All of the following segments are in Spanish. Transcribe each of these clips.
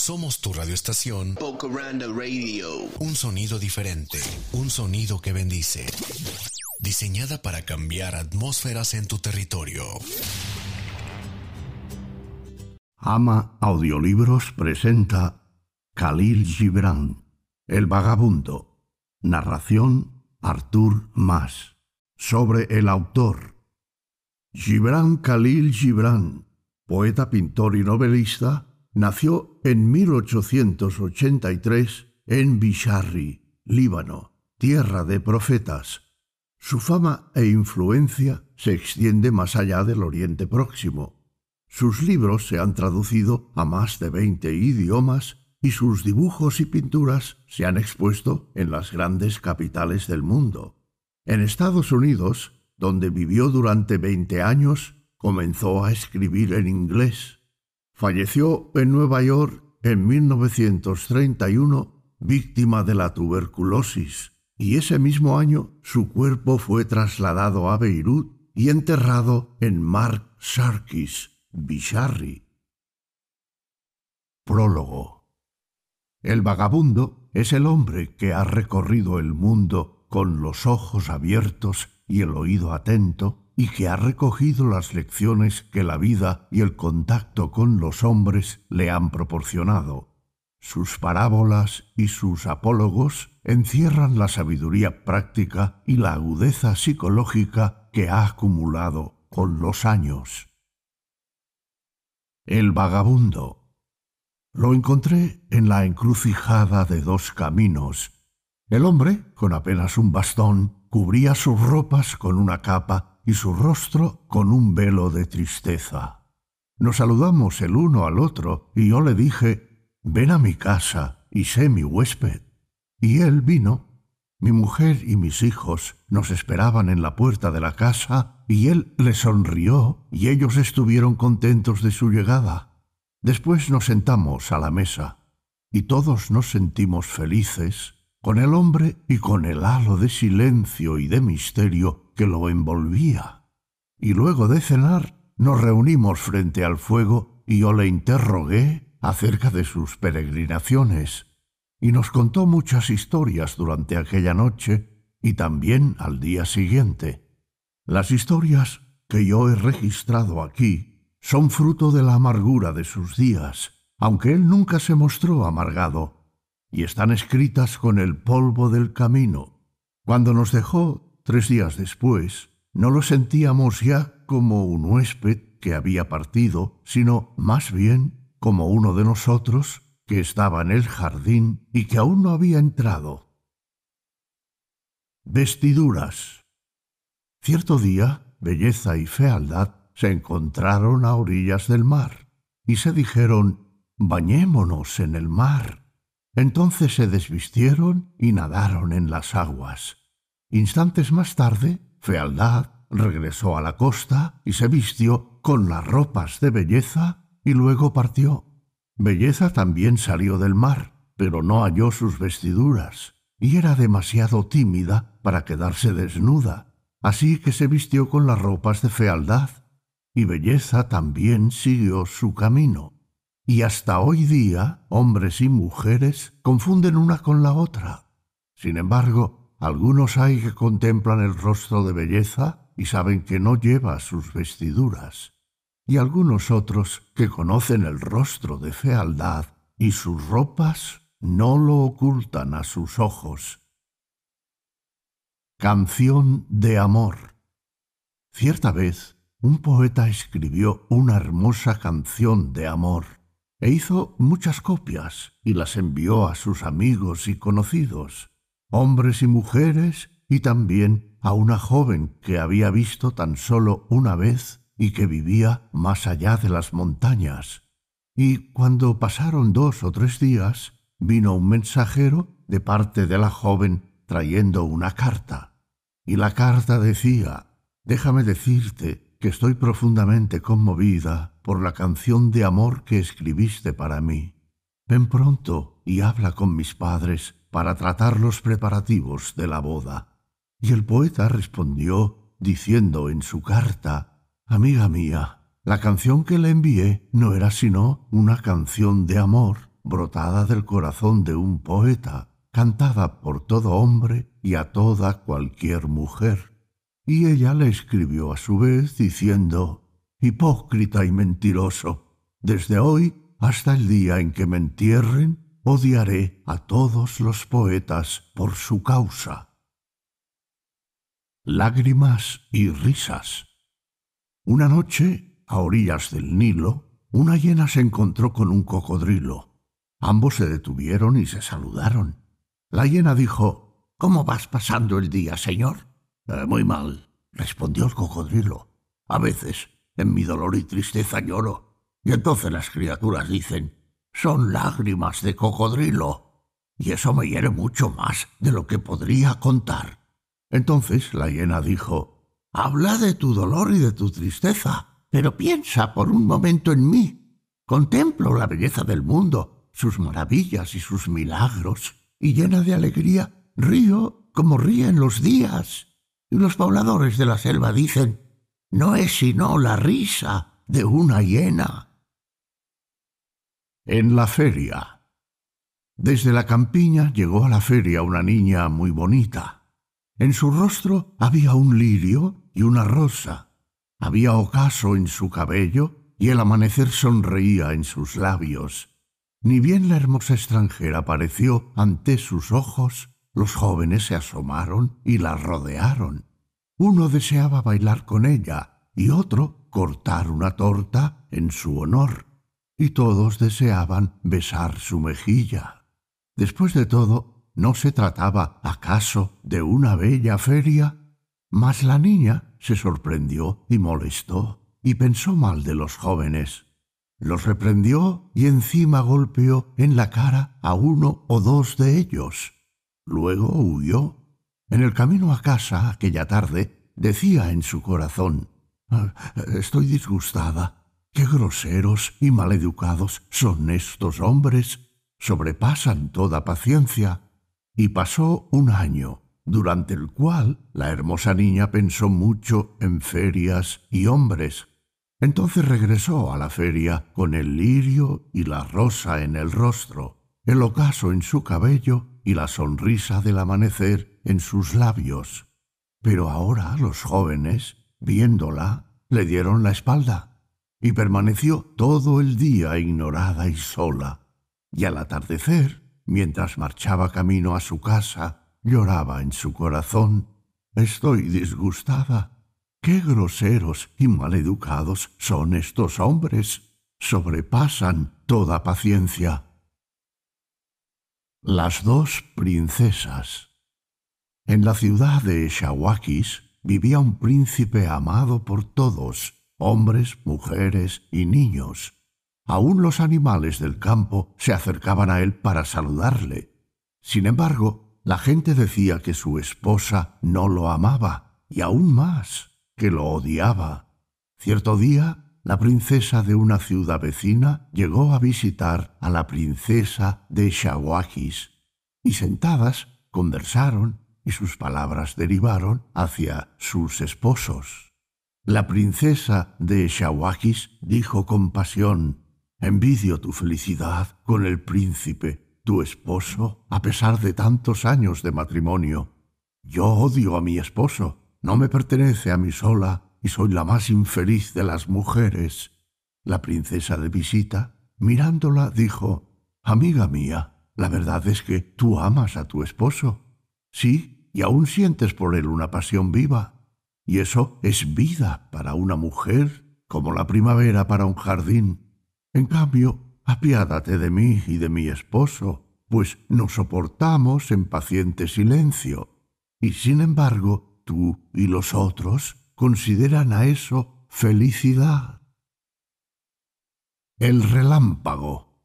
Somos tu radioestación. Bocaranda Radio. Un sonido diferente. Un sonido que bendice. Diseñada para cambiar atmósferas en tu territorio. Ama Audiolibros presenta Khalil Gibran, El Vagabundo. Narración Artur Mas. Sobre el autor. Gibran Khalil Gibran, poeta, pintor y novelista, nació en 1883 en Bisharri, Líbano, tierra de profetas. Su fama e influencia se extiende más allá del Oriente Próximo. Sus libros se han traducido a más de 20 idiomas y sus dibujos y pinturas se han expuesto en las grandes capitales del mundo. En Estados Unidos, donde vivió durante 20 años, comenzó a escribir en inglés. Falleció en Nueva York en 1931 víctima de la tuberculosis y ese mismo año su cuerpo fue trasladado a Beirut y enterrado en Mark Sarkis, Bisharri. Prólogo. El vagabundo es el hombre que ha recorrido el mundo con los ojos abiertos y el oído atento y que ha recogido las lecciones que la vida y el contacto con los hombres le han proporcionado. Sus parábolas y sus apólogos encierran la sabiduría práctica y la agudeza psicológica que ha acumulado con los años. El vagabundo. Lo encontré en la encrucijada de dos caminos. El hombre, con apenas un bastón, cubría sus ropas con una capa y su rostro con un velo de tristeza. Nos saludamos el uno al otro y yo le dije, ven a mi casa y sé mi huésped. Y él vino. Mi mujer y mis hijos nos esperaban en la puerta de la casa y él les sonrió y ellos estuvieron contentos de su llegada. Después nos sentamos a la mesa y todos nos sentimos felices con el hombre y con el halo de silencio y de misterio que lo envolvía. Y luego de cenar nos reunimos frente al fuego y yo le interrogué acerca de sus peregrinaciones, y nos contó muchas historias durante aquella noche y también al día siguiente. Las historias que yo he registrado aquí son fruto de la amargura de sus días, aunque él nunca se mostró amargado, y están escritas con el polvo del camino. Cuando nos dejó Tres días después, no lo sentíamos ya como un huésped que había partido, sino más bien como uno de nosotros que estaba en el jardín y que aún no había entrado. Vestiduras. Cierto día, belleza y fealdad se encontraron a orillas del mar y se dijeron, bañémonos en el mar. Entonces se desvistieron y nadaron en las aguas. Instantes más tarde, Fealdad regresó a la costa y se vistió con las ropas de belleza y luego partió. Belleza también salió del mar, pero no halló sus vestiduras, y era demasiado tímida para quedarse desnuda, así que se vistió con las ropas de fealdad, y belleza también siguió su camino. Y hasta hoy día hombres y mujeres confunden una con la otra. Sin embargo, algunos hay que contemplan el rostro de belleza y saben que no lleva sus vestiduras, y algunos otros que conocen el rostro de fealdad y sus ropas no lo ocultan a sus ojos. Canción de amor. Cierta vez, un poeta escribió una hermosa canción de amor e hizo muchas copias y las envió a sus amigos y conocidos hombres y mujeres, y también a una joven que había visto tan solo una vez y que vivía más allá de las montañas. Y cuando pasaron dos o tres días, vino un mensajero de parte de la joven trayendo una carta. Y la carta decía, Déjame decirte que estoy profundamente conmovida por la canción de amor que escribiste para mí. Ven pronto y habla con mis padres para tratar los preparativos de la boda. Y el poeta respondió diciendo en su carta, Amiga mía, la canción que le envié no era sino una canción de amor, brotada del corazón de un poeta, cantada por todo hombre y a toda cualquier mujer. Y ella le escribió a su vez diciendo, Hipócrita y mentiroso, desde hoy hasta el día en que me entierren, odiaré a todos los poetas por su causa. Lágrimas y risas. Una noche, a orillas del Nilo, una hiena se encontró con un cocodrilo. Ambos se detuvieron y se saludaron. La hiena dijo, ¿Cómo vas pasando el día, señor? Eh, muy mal, respondió el cocodrilo. A veces, en mi dolor y tristeza lloro, y entonces las criaturas dicen, son lágrimas de cocodrilo, y eso me hiere mucho más de lo que podría contar. Entonces la hiena dijo, Habla de tu dolor y de tu tristeza, pero piensa por un momento en mí. Contemplo la belleza del mundo, sus maravillas y sus milagros, y llena de alegría río como ríen los días. Y los pobladores de la selva dicen, no es sino la risa de una hiena en la feria. Desde la campiña llegó a la feria una niña muy bonita. En su rostro había un lirio y una rosa. Había ocaso en su cabello y el amanecer sonreía en sus labios. Ni bien la hermosa extranjera apareció ante sus ojos, los jóvenes se asomaron y la rodearon. Uno deseaba bailar con ella y otro cortar una torta en su honor y todos deseaban besar su mejilla. Después de todo, ¿no se trataba acaso de una bella feria? Mas la niña se sorprendió y molestó, y pensó mal de los jóvenes. Los reprendió y encima golpeó en la cara a uno o dos de ellos. Luego huyó. En el camino a casa aquella tarde decía en su corazón ah, Estoy disgustada Qué groseros y maleducados son estos hombres. Sobrepasan toda paciencia. Y pasó un año, durante el cual la hermosa niña pensó mucho en ferias y hombres. Entonces regresó a la feria con el lirio y la rosa en el rostro, el ocaso en su cabello y la sonrisa del amanecer en sus labios. Pero ahora los jóvenes, viéndola, le dieron la espalda y permaneció todo el día ignorada y sola, y al atardecer, mientras marchaba camino a su casa, lloraba en su corazón Estoy disgustada. Qué groseros y maleducados son estos hombres. Sobrepasan toda paciencia. Las dos princesas. En la ciudad de Shawakis vivía un príncipe amado por todos, hombres, mujeres y niños. Aún los animales del campo se acercaban a él para saludarle. Sin embargo, la gente decía que su esposa no lo amaba, y aún más, que lo odiaba. Cierto día, la princesa de una ciudad vecina llegó a visitar a la princesa de Shawakis, y sentadas conversaron y sus palabras derivaron hacia sus esposos. La princesa de Shawakis dijo con pasión, Envidio tu felicidad con el príncipe, tu esposo, a pesar de tantos años de matrimonio. Yo odio a mi esposo, no me pertenece a mí sola y soy la más infeliz de las mujeres. La princesa de visita, mirándola, dijo, Amiga mía, la verdad es que tú amas a tu esposo. Sí, y aún sientes por él una pasión viva y eso es vida para una mujer como la primavera para un jardín. En cambio, apiádate de mí y de mi esposo, pues nos soportamos en paciente silencio. Y sin embargo, tú y los otros consideran a eso felicidad. El relámpago.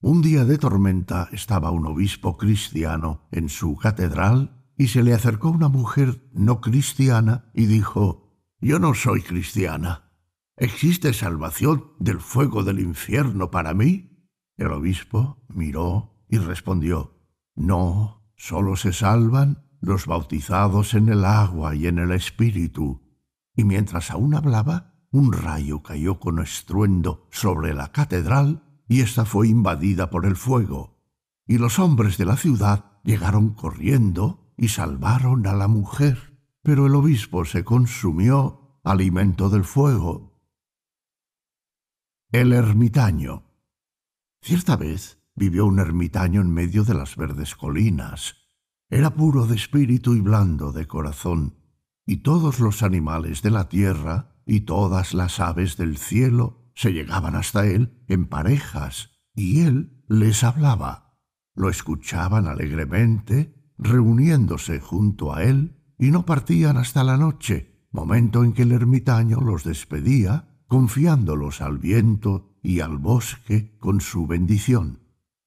Un día de tormenta estaba un obispo cristiano en su catedral y se le acercó una mujer no cristiana y dijo, Yo no soy cristiana. ¿Existe salvación del fuego del infierno para mí? El obispo miró y respondió, No, solo se salvan los bautizados en el agua y en el espíritu. Y mientras aún hablaba, un rayo cayó con estruendo sobre la catedral y ésta fue invadida por el fuego. Y los hombres de la ciudad llegaron corriendo y salvaron a la mujer, pero el obispo se consumió alimento del fuego. El ermitaño. Cierta vez vivió un ermitaño en medio de las verdes colinas. Era puro de espíritu y blando de corazón, y todos los animales de la tierra y todas las aves del cielo se llegaban hasta él en parejas, y él les hablaba. Lo escuchaban alegremente, reuniéndose junto a él, y no partían hasta la noche, momento en que el ermitaño los despedía, confiándolos al viento y al bosque con su bendición.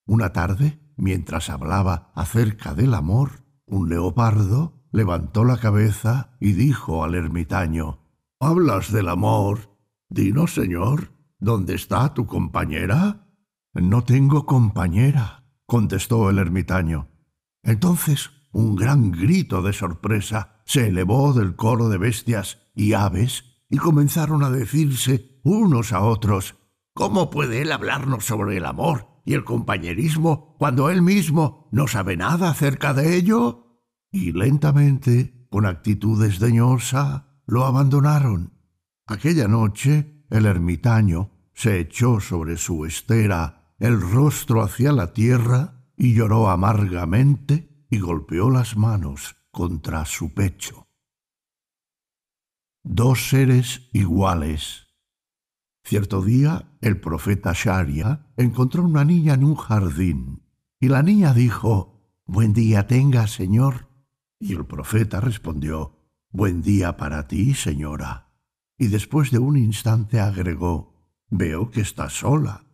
Una tarde, mientras hablaba acerca del amor, un leopardo levantó la cabeza y dijo al ermitaño, Hablas del amor. Dinos, señor, ¿dónde está tu compañera? No tengo compañera, contestó el ermitaño. Entonces un gran grito de sorpresa se elevó del coro de bestias y aves y comenzaron a decirse unos a otros, ¿Cómo puede él hablarnos sobre el amor y el compañerismo cuando él mismo no sabe nada acerca de ello? y lentamente, con actitud desdeñosa, lo abandonaron. Aquella noche el ermitaño se echó sobre su estera, el rostro hacia la tierra, y lloró amargamente y golpeó las manos contra su pecho. Dos seres iguales. Cierto día el profeta Sharia encontró una niña en un jardín, y la niña dijo, Buen día tenga, señor. Y el profeta respondió, Buen día para ti, señora. Y después de un instante agregó, Veo que estás sola.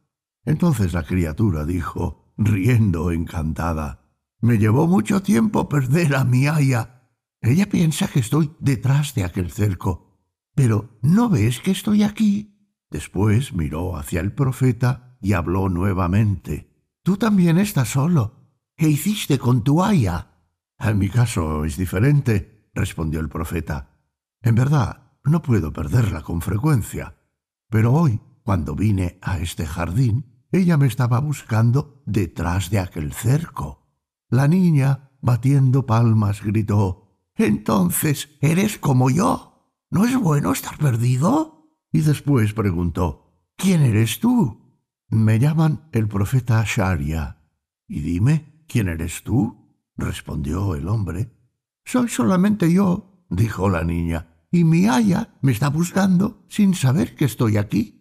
Entonces la criatura dijo, riendo encantada, Me llevó mucho tiempo perder a mi aya. Ella piensa que estoy detrás de aquel cerco. Pero ¿no ves que estoy aquí? Después miró hacia el profeta y habló nuevamente. Tú también estás solo. ¿Qué hiciste con tu aya? En mi caso es diferente, respondió el profeta. En verdad, no puedo perderla con frecuencia. Pero hoy, cuando vine a este jardín, ella me estaba buscando detrás de aquel cerco. La niña, batiendo palmas, gritó Entonces eres como yo. ¿No es bueno estar perdido? Y después preguntó ¿Quién eres tú? Me llaman el profeta Sharia. Y dime, ¿quién eres tú? respondió el hombre. Soy solamente yo, dijo la niña, y mi aya me está buscando sin saber que estoy aquí.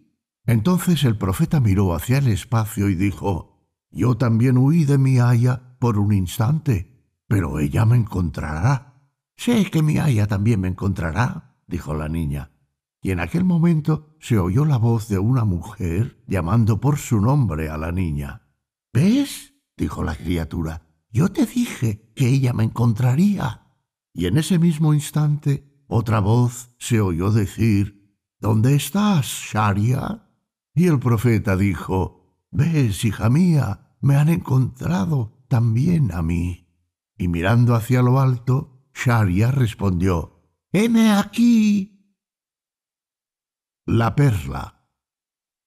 Entonces el profeta miró hacia el espacio y dijo, Yo también huí de mi aya por un instante, pero ella me encontrará. Sé que mi aya también me encontrará, dijo la niña. Y en aquel momento se oyó la voz de una mujer llamando por su nombre a la niña. ¿Ves? dijo la criatura. Yo te dije que ella me encontraría. Y en ese mismo instante otra voz se oyó decir, ¿Dónde estás, Sharia? Y el profeta dijo, Ves, hija mía, me han encontrado también a mí. Y mirando hacia lo alto, Sharia respondió, Heme aquí. La perla.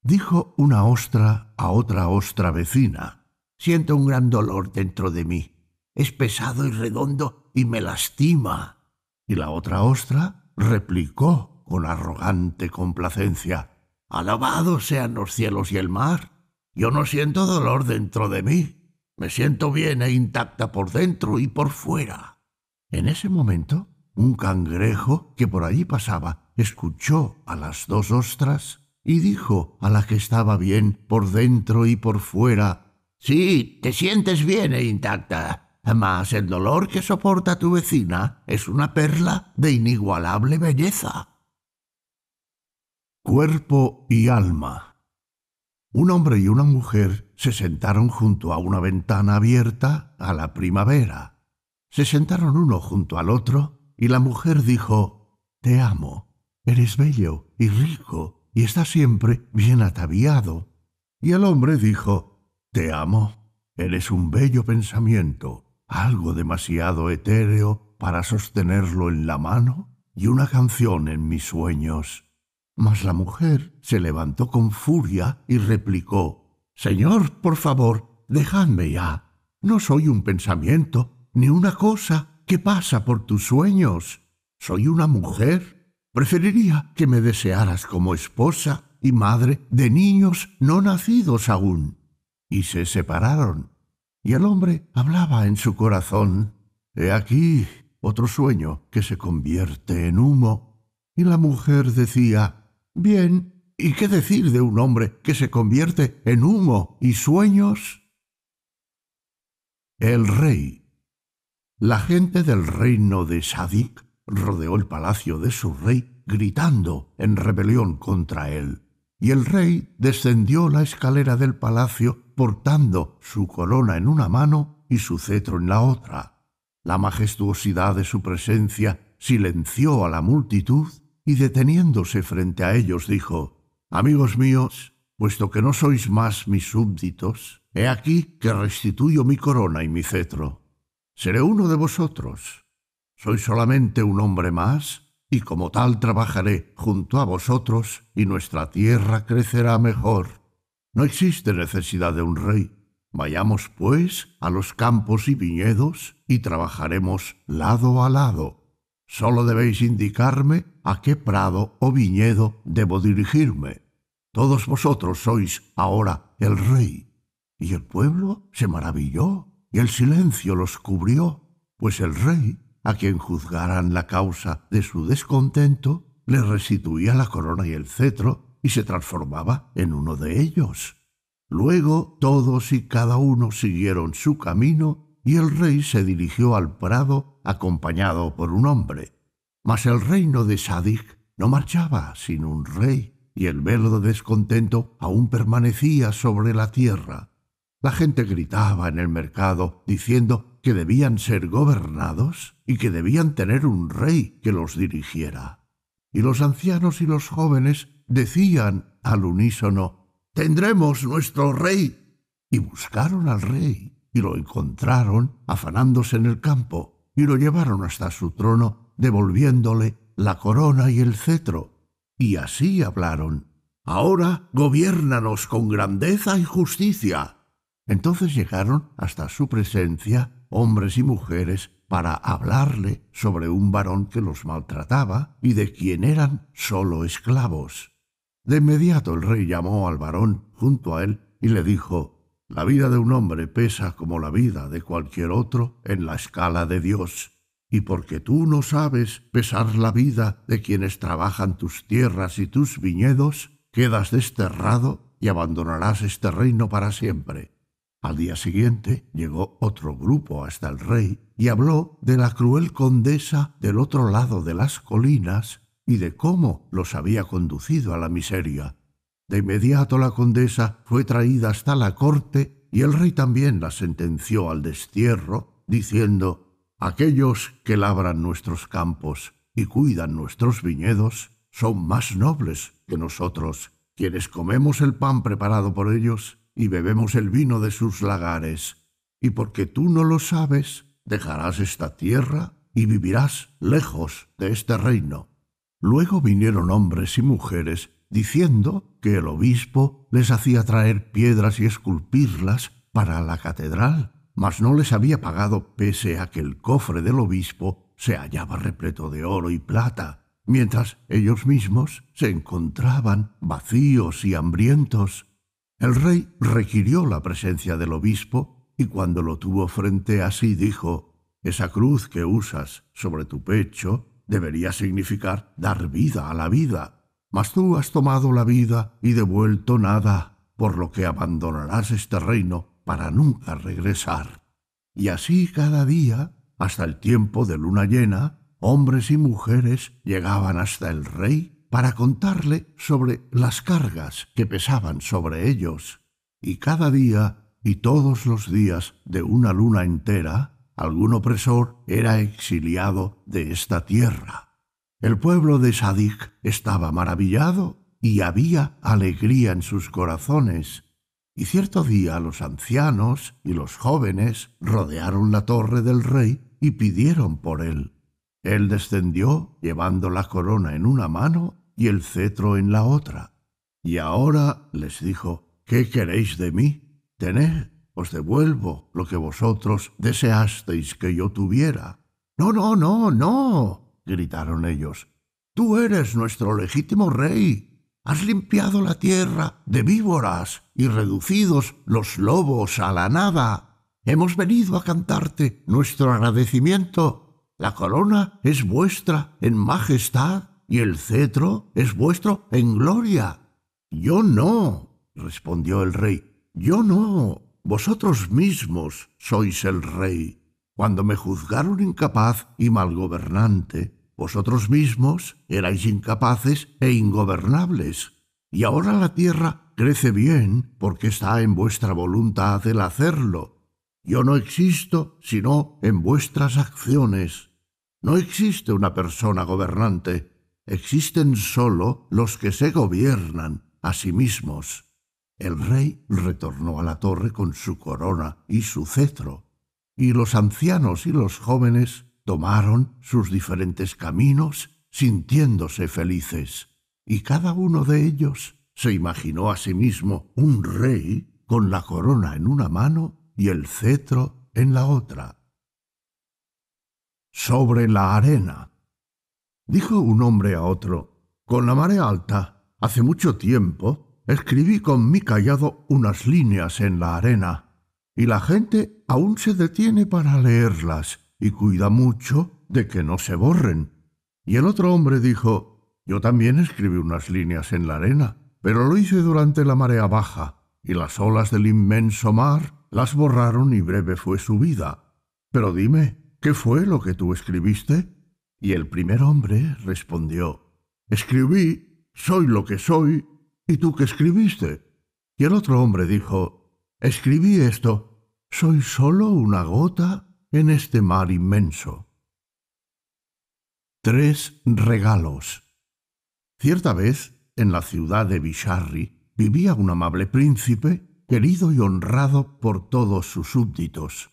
Dijo una ostra a otra ostra vecina. Siento un gran dolor dentro de mí. Es pesado y redondo y me lastima. Y la otra ostra replicó con arrogante complacencia. Alabados sean los cielos y el mar. Yo no siento dolor dentro de mí. Me siento bien e intacta por dentro y por fuera. En ese momento, un cangrejo que por allí pasaba escuchó a las dos ostras y dijo a la que estaba bien por dentro y por fuera Sí, te sientes bien e intacta. Mas el dolor que soporta tu vecina es una perla de inigualable belleza. Cuerpo y alma. Un hombre y una mujer se sentaron junto a una ventana abierta a la primavera. Se sentaron uno junto al otro y la mujer dijo, Te amo, eres bello y rico y estás siempre bien ataviado. Y el hombre dijo, te amo. Eres un bello pensamiento, algo demasiado etéreo para sostenerlo en la mano y una canción en mis sueños. Mas la mujer se levantó con furia y replicó Señor, por favor, dejadme ya. No soy un pensamiento, ni una cosa que pasa por tus sueños. Soy una mujer. Preferiría que me desearas como esposa y madre de niños no nacidos aún. Y se separaron. Y el hombre hablaba en su corazón. He aquí otro sueño que se convierte en humo. Y la mujer decía, Bien, ¿y qué decir de un hombre que se convierte en humo y sueños? El rey. La gente del reino de Sadik rodeó el palacio de su rey, gritando en rebelión contra él. Y el rey descendió la escalera del palacio portando su corona en una mano y su cetro en la otra. La majestuosidad de su presencia silenció a la multitud y deteniéndose frente a ellos dijo, Amigos míos, puesto que no sois más mis súbditos, he aquí que restituyo mi corona y mi cetro. Seré uno de vosotros. Soy solamente un hombre más, y como tal trabajaré junto a vosotros, y nuestra tierra crecerá mejor. No existe necesidad de un rey. Vayamos, pues, a los campos y viñedos, y trabajaremos lado a lado. Solo debéis indicarme a qué prado o viñedo debo dirigirme. Todos vosotros sois ahora el rey. Y el pueblo se maravilló, y el silencio los cubrió, pues el rey, a quien juzgaran la causa de su descontento, le restituía la corona y el cetro, y se transformaba en uno de ellos. Luego todos y cada uno siguieron su camino, y el rey se dirigió al prado acompañado por un hombre. Mas el reino de Sadik no marchaba sin un rey, y el velo de descontento aún permanecía sobre la tierra. La gente gritaba en el mercado diciendo que debían ser gobernados y que debían tener un rey que los dirigiera. Y los ancianos y los jóvenes decían al unísono, Tendremos nuestro rey. Y buscaron al rey y lo encontraron afanándose en el campo y lo llevaron hasta su trono, devolviéndole la corona y el cetro. Y así hablaron, Ahora gobiérnanos con grandeza y justicia entonces llegaron hasta su presencia hombres y mujeres para hablarle sobre un varón que los maltrataba y de quien eran sólo esclavos. De inmediato el rey llamó al varón junto a él y le dijo, La vida de un hombre pesa como la vida de cualquier otro en la escala de Dios, y porque tú no sabes pesar la vida de quienes trabajan tus tierras y tus viñedos, quedas desterrado y abandonarás este reino para siempre. Al día siguiente llegó otro grupo hasta el rey y habló de la cruel condesa del otro lado de las colinas y de cómo los había conducido a la miseria. De inmediato la condesa fue traída hasta la corte y el rey también la sentenció al destierro, diciendo Aquellos que labran nuestros campos y cuidan nuestros viñedos son más nobles que nosotros, quienes comemos el pan preparado por ellos y bebemos el vino de sus lagares. Y porque tú no lo sabes, dejarás esta tierra y vivirás lejos de este reino. Luego vinieron hombres y mujeres diciendo que el obispo les hacía traer piedras y esculpirlas para la catedral, mas no les había pagado pese a que el cofre del obispo se hallaba repleto de oro y plata, mientras ellos mismos se encontraban vacíos y hambrientos. El rey requirió la presencia del obispo y cuando lo tuvo frente a sí dijo, Esa cruz que usas sobre tu pecho debería significar dar vida a la vida, mas tú has tomado la vida y devuelto nada, por lo que abandonarás este reino para nunca regresar. Y así cada día, hasta el tiempo de luna llena, hombres y mujeres llegaban hasta el rey para contarle sobre las cargas que pesaban sobre ellos, y cada día y todos los días de una luna entera, algún opresor era exiliado de esta tierra. El pueblo de Sadik estaba maravillado y había alegría en sus corazones. Y cierto día los ancianos y los jóvenes rodearon la torre del rey y pidieron por él. Él descendió llevando la corona en una mano y el cetro en la otra. Y ahora les dijo, ¿Qué queréis de mí? Tened, os devuelvo lo que vosotros deseasteis que yo tuviera. No, no, no, no, gritaron ellos. Tú eres nuestro legítimo rey. Has limpiado la tierra de víboras y reducidos los lobos a la nada. Hemos venido a cantarte nuestro agradecimiento. La corona es vuestra en majestad y el cetro es vuestro en gloria. Yo no, respondió el rey, yo no. Vosotros mismos sois el rey. Cuando me juzgaron incapaz y malgobernante, vosotros mismos erais incapaces e ingobernables. Y ahora la tierra crece bien porque está en vuestra voluntad el hacerlo. Yo no existo sino en vuestras acciones. No existe una persona gobernante, existen sólo los que se gobiernan a sí mismos. El rey retornó a la torre con su corona y su cetro, y los ancianos y los jóvenes tomaron sus diferentes caminos sintiéndose felices, y cada uno de ellos se imaginó a sí mismo un rey con la corona en una mano y el cetro en la otra. Sobre la arena. Dijo un hombre a otro, con la marea alta, hace mucho tiempo, escribí con mi callado unas líneas en la arena, y la gente aún se detiene para leerlas y cuida mucho de que no se borren. Y el otro hombre dijo, yo también escribí unas líneas en la arena, pero lo hice durante la marea baja, y las olas del inmenso mar las borraron y breve fue su vida. Pero dime, ¿qué fue lo que tú escribiste? Y el primer hombre respondió, Escribí, soy lo que soy, ¿y tú qué escribiste? Y el otro hombre dijo, Escribí esto, soy solo una gota en este mar inmenso. Tres regalos. Cierta vez, en la ciudad de Bisharri, vivía un amable príncipe, querido y honrado por todos sus súbditos.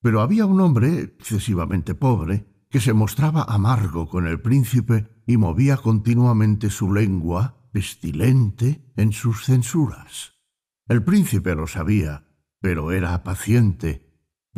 Pero había un hombre excesivamente pobre, que se mostraba amargo con el príncipe y movía continuamente su lengua, pestilente, en sus censuras. El príncipe lo sabía, pero era paciente.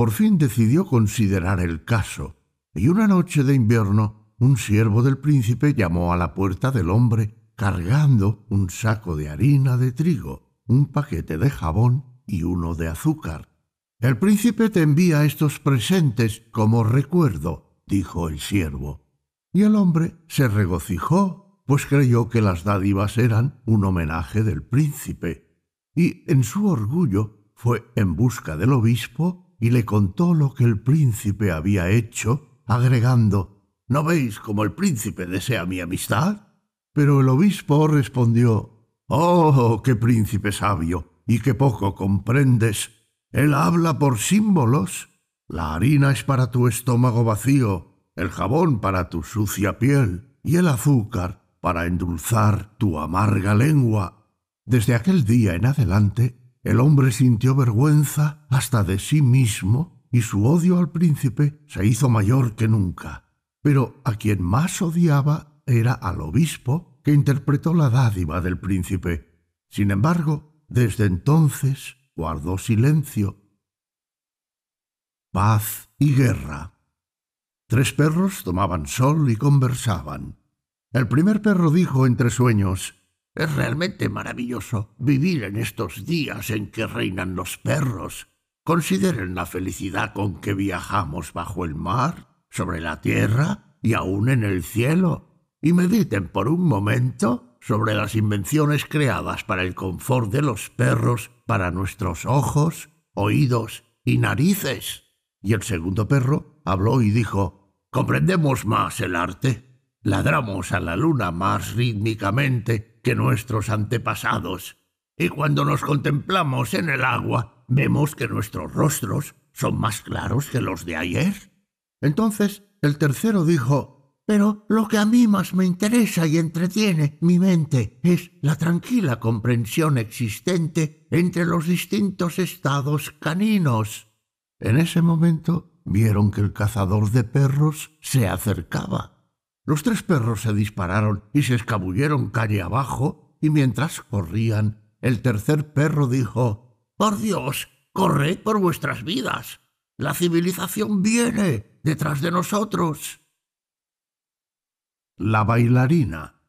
Por fin decidió considerar el caso, y una noche de invierno un siervo del príncipe llamó a la puerta del hombre cargando un saco de harina de trigo, un paquete de jabón y uno de azúcar. El príncipe te envía estos presentes como recuerdo, dijo el siervo. Y el hombre se regocijó, pues creyó que las dádivas eran un homenaje del príncipe, y en su orgullo fue en busca del obispo y le contó lo que el príncipe había hecho, agregando ¿No veis cómo el príncipe desea mi amistad? Pero el obispo respondió Oh, qué príncipe sabio, y qué poco comprendes. Él habla por símbolos la harina es para tu estómago vacío, el jabón para tu sucia piel y el azúcar para endulzar tu amarga lengua. Desde aquel día en adelante, el hombre sintió vergüenza hasta de sí mismo y su odio al príncipe se hizo mayor que nunca. Pero a quien más odiaba era al obispo que interpretó la dádiva del príncipe. Sin embargo, desde entonces guardó silencio paz y guerra. Tres perros tomaban sol y conversaban. El primer perro dijo entre sueños Es realmente maravilloso vivir en estos días en que reinan los perros. Consideren la felicidad con que viajamos bajo el mar, sobre la tierra y aún en el cielo, y mediten por un momento sobre las invenciones creadas para el confort de los perros, para nuestros ojos, oídos y narices. Y el segundo perro habló y dijo, Comprendemos más el arte. Ladramos a la luna más rítmicamente que nuestros antepasados. Y cuando nos contemplamos en el agua, vemos que nuestros rostros son más claros que los de ayer. Entonces el tercero dijo, pero lo que a mí más me interesa y entretiene mi mente es la tranquila comprensión existente entre los distintos estados caninos. En ese momento vieron que el cazador de perros se acercaba. Los tres perros se dispararon y se escabulleron calle abajo, y mientras corrían, el tercer perro dijo Por Dios, corred por vuestras vidas. La civilización viene detrás de nosotros. La bailarina.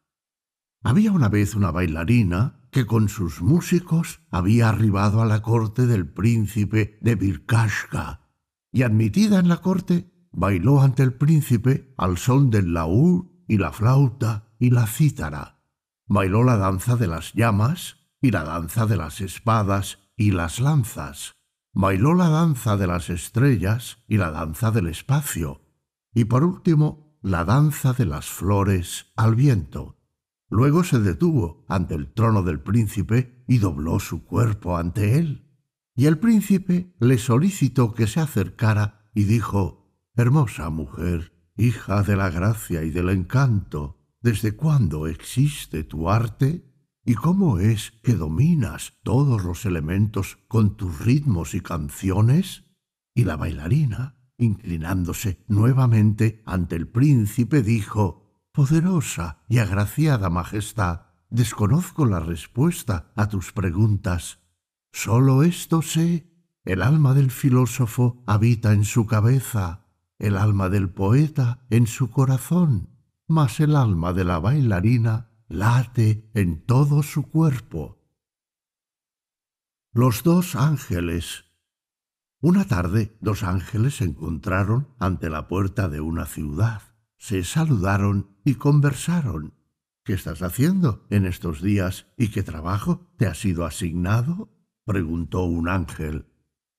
Había una vez una bailarina que con sus músicos había arribado a la corte del príncipe de Birkashka y admitida en la corte bailó ante el príncipe al son del laúd y la flauta y la cítara. Bailó la danza de las llamas y la danza de las espadas y las lanzas. Bailó la danza de las estrellas y la danza del espacio. Y por último, la danza de las flores al viento. Luego se detuvo ante el trono del príncipe y dobló su cuerpo ante él. Y el príncipe le solicitó que se acercara y dijo Hermosa mujer, hija de la gracia y del encanto, ¿desde cuándo existe tu arte? ¿Y cómo es que dominas todos los elementos con tus ritmos y canciones? Y la bailarina, inclinándose nuevamente ante el príncipe, dijo Poderosa y agraciada Majestad, desconozco la respuesta a tus preguntas. Solo esto sé, el alma del filósofo habita en su cabeza el alma del poeta en su corazón, mas el alma de la bailarina late en todo su cuerpo. Los dos ángeles. Una tarde dos ángeles se encontraron ante la puerta de una ciudad. Se saludaron y conversaron. ¿Qué estás haciendo en estos días y qué trabajo te ha sido asignado? preguntó un ángel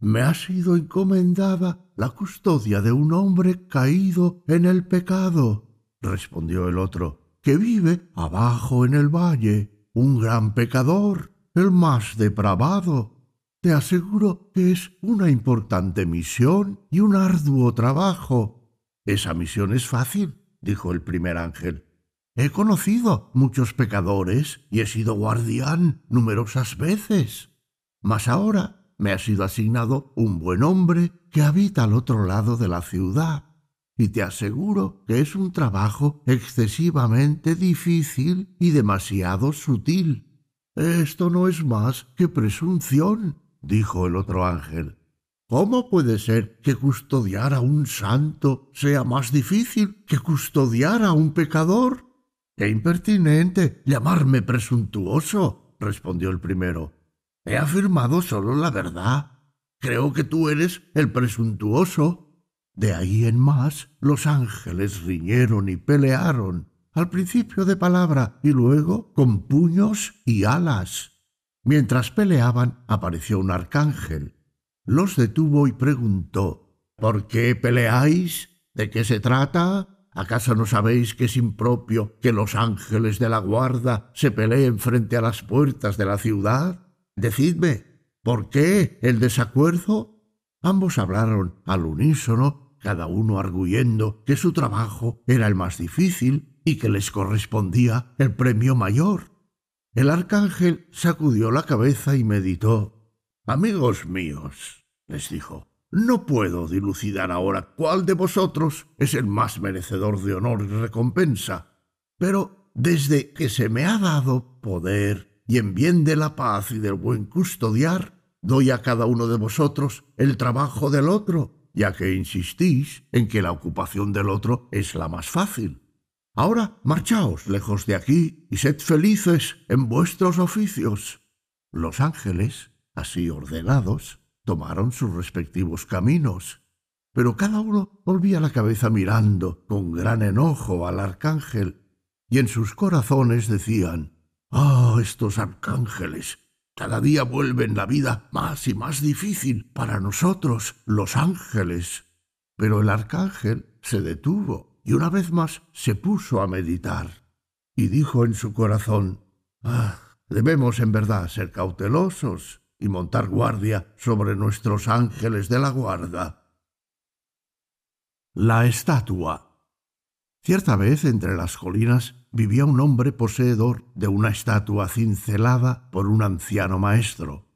me ha sido encomendada la custodia de un hombre caído en el pecado, respondió el otro, que vive abajo en el valle, un gran pecador, el más depravado. Te aseguro que es una importante misión y un arduo trabajo. Esa misión es fácil, dijo el primer ángel. He conocido muchos pecadores y he sido guardián numerosas veces. Mas ahora me ha sido asignado un buen hombre que habita al otro lado de la ciudad, y te aseguro que es un trabajo excesivamente difícil y demasiado sutil. Esto no es más que presunción, dijo el otro ángel. ¿Cómo puede ser que custodiar a un santo sea más difícil que custodiar a un pecador? Qué impertinente llamarme presuntuoso, respondió el primero. He afirmado solo la verdad. Creo que tú eres el presuntuoso. De ahí en más, los ángeles riñeron y pelearon, al principio de palabra y luego con puños y alas. Mientras peleaban, apareció un arcángel. Los detuvo y preguntó ¿Por qué peleáis? ¿De qué se trata? ¿Acaso no sabéis que es impropio que los ángeles de la guarda se peleen frente a las puertas de la ciudad? Decidme, ¿por qué el desacuerdo? Ambos hablaron al unísono, cada uno arguyendo que su trabajo era el más difícil y que les correspondía el premio mayor. El arcángel sacudió la cabeza y meditó. Amigos míos, les dijo, no puedo dilucidar ahora cuál de vosotros es el más merecedor de honor y recompensa, pero desde que se me ha dado poder y en bien de la paz y del buen custodiar, doy a cada uno de vosotros el trabajo del otro, ya que insistís en que la ocupación del otro es la más fácil. Ahora marchaos lejos de aquí y sed felices en vuestros oficios. Los ángeles, así ordenados, tomaron sus respectivos caminos, pero cada uno volvía la cabeza mirando con gran enojo al arcángel, y en sus corazones decían Ah, estos arcángeles. Cada día vuelven la vida más y más difícil para nosotros, los ángeles. Pero el arcángel se detuvo y una vez más se puso a meditar y dijo en su corazón, Ah, debemos en verdad ser cautelosos y montar guardia sobre nuestros ángeles de la guarda. La estatua. Cierta vez entre las colinas vivía un hombre poseedor de una estatua cincelada por un anciano maestro.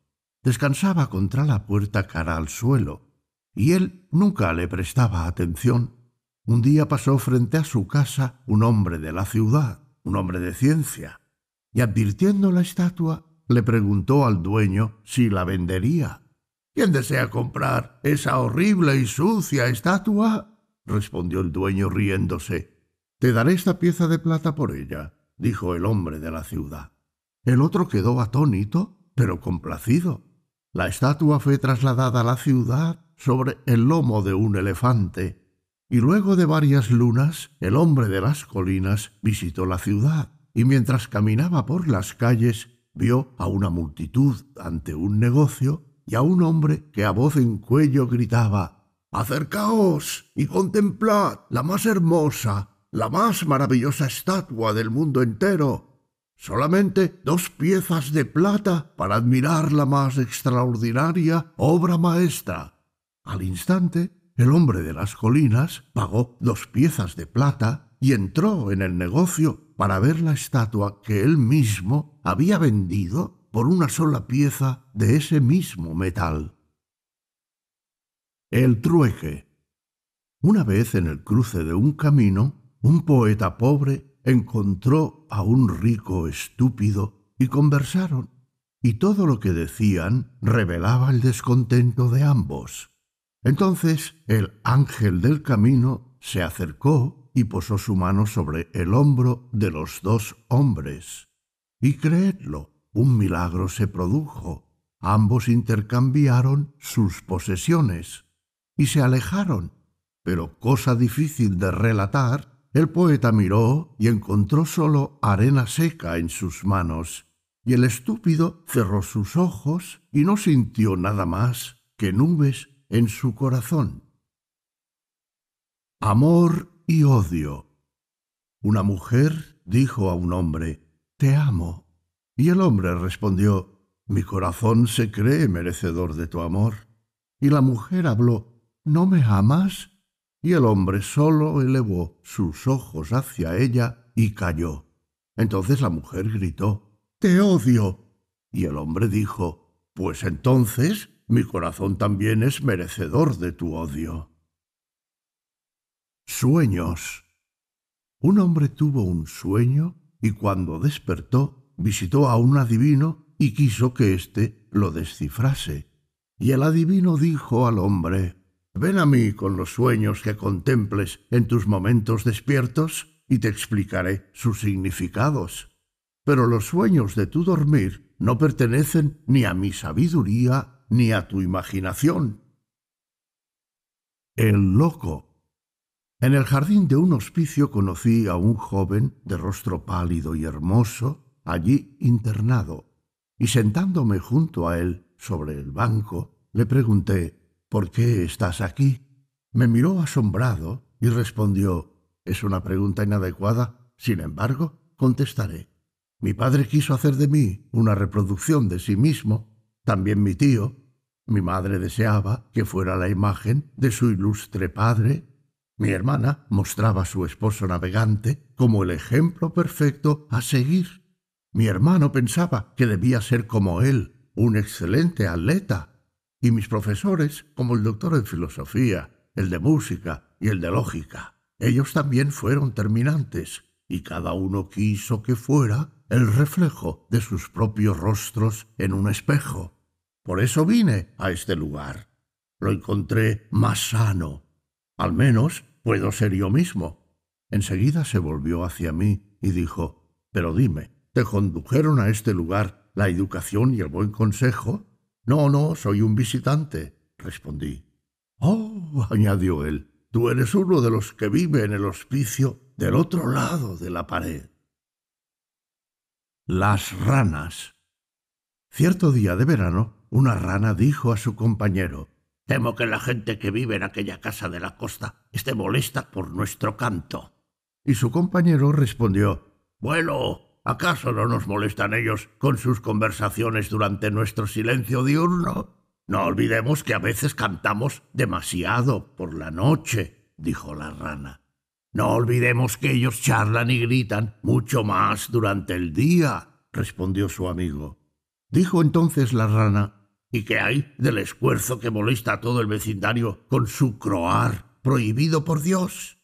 Descansaba contra la puerta cara al suelo, y él nunca le prestaba atención. Un día pasó frente a su casa un hombre de la ciudad, un hombre de ciencia, y advirtiendo la estatua, le preguntó al dueño si la vendería. ¿Quién desea comprar esa horrible y sucia estatua? respondió el dueño riéndose. Te daré esta pieza de plata por ella, dijo el hombre de la ciudad. El otro quedó atónito, pero complacido. La estatua fue trasladada a la ciudad sobre el lomo de un elefante, y luego de varias lunas el hombre de las colinas visitó la ciudad, y mientras caminaba por las calles vio a una multitud ante un negocio y a un hombre que a voz en cuello gritaba Acercaos y contemplad la más hermosa, la más maravillosa estatua del mundo entero. Solamente dos piezas de plata para admirar la más extraordinaria obra maestra. Al instante, el hombre de las colinas pagó dos piezas de plata y entró en el negocio para ver la estatua que él mismo había vendido por una sola pieza de ese mismo metal. El trueque. Una vez en el cruce de un camino, un poeta pobre encontró a un rico estúpido y conversaron, y todo lo que decían revelaba el descontento de ambos. Entonces el ángel del camino se acercó y posó su mano sobre el hombro de los dos hombres. Y creedlo, un milagro se produjo. Ambos intercambiaron sus posesiones y se alejaron. Pero cosa difícil de relatar, el poeta miró y encontró solo arena seca en sus manos, y el estúpido cerró sus ojos y no sintió nada más que nubes en su corazón. Amor y odio. Una mujer dijo a un hombre, Te amo. Y el hombre respondió, Mi corazón se cree merecedor de tu amor. Y la mujer habló, ¿No me amas? Y el hombre solo elevó sus ojos hacia ella y cayó. Entonces la mujer gritó, Te odio. Y el hombre dijo, Pues entonces mi corazón también es merecedor de tu odio. Sueños. Un hombre tuvo un sueño y cuando despertó visitó a un adivino y quiso que éste lo descifrase. Y el adivino dijo al hombre, Ven a mí con los sueños que contemples en tus momentos despiertos y te explicaré sus significados. Pero los sueños de tu dormir no pertenecen ni a mi sabiduría ni a tu imaginación. El loco. En el jardín de un hospicio conocí a un joven de rostro pálido y hermoso, allí internado, y sentándome junto a él sobre el banco, le pregunté ¿Por qué estás aquí? Me miró asombrado y respondió Es una pregunta inadecuada. Sin embargo, contestaré. Mi padre quiso hacer de mí una reproducción de sí mismo, también mi tío. Mi madre deseaba que fuera la imagen de su ilustre padre. Mi hermana mostraba a su esposo navegante como el ejemplo perfecto a seguir. Mi hermano pensaba que debía ser como él, un excelente atleta y mis profesores, como el doctor en filosofía, el de música y el de lógica. Ellos también fueron terminantes, y cada uno quiso que fuera el reflejo de sus propios rostros en un espejo. Por eso vine a este lugar. Lo encontré más sano. Al menos puedo ser yo mismo. Enseguida se volvió hacia mí y dijo, Pero dime, ¿te condujeron a este lugar la educación y el buen consejo? No, no, soy un visitante, respondí. Oh, añadió él, tú eres uno de los que vive en el hospicio del otro lado de la pared. Las ranas. Cierto día de verano, una rana dijo a su compañero Temo que la gente que vive en aquella casa de la costa esté molesta por nuestro canto. Y su compañero respondió Bueno, ¿Acaso no nos molestan ellos con sus conversaciones durante nuestro silencio diurno? No olvidemos que a veces cantamos demasiado por la noche, dijo la rana. No olvidemos que ellos charlan y gritan mucho más durante el día, respondió su amigo. Dijo entonces la rana, ¿y qué hay del esfuerzo que molesta a todo el vecindario con su croar prohibido por Dios?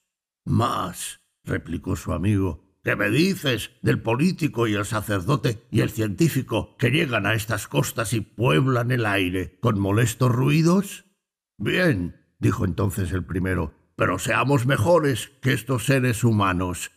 Más, replicó su amigo, ¿Qué me dices del político y el sacerdote y el científico que llegan a estas costas y pueblan el aire con molestos ruidos? Bien, dijo entonces el primero, pero seamos mejores que estos seres humanos.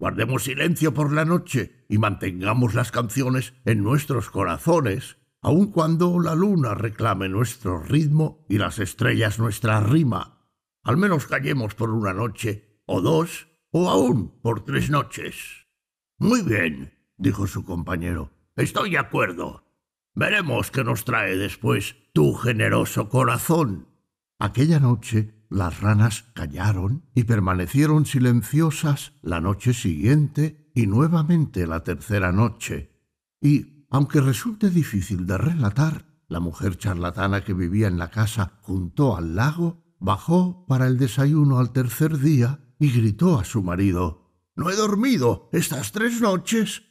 Guardemos silencio por la noche y mantengamos las canciones en nuestros corazones, aun cuando la luna reclame nuestro ritmo y las estrellas nuestra rima. Al menos callemos por una noche, o dos, o aún por tres noches. Muy bien, dijo su compañero. Estoy de acuerdo. Veremos qué nos trae después tu generoso corazón. Aquella noche las ranas callaron y permanecieron silenciosas la noche siguiente y nuevamente la tercera noche. Y, aunque resulte difícil de relatar, la mujer charlatana que vivía en la casa junto al lago bajó para el desayuno al tercer día y gritó a su marido No he dormido estas tres noches.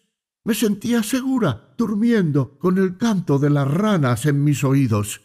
Me sentía segura durmiendo con el canto de las ranas en mis oídos.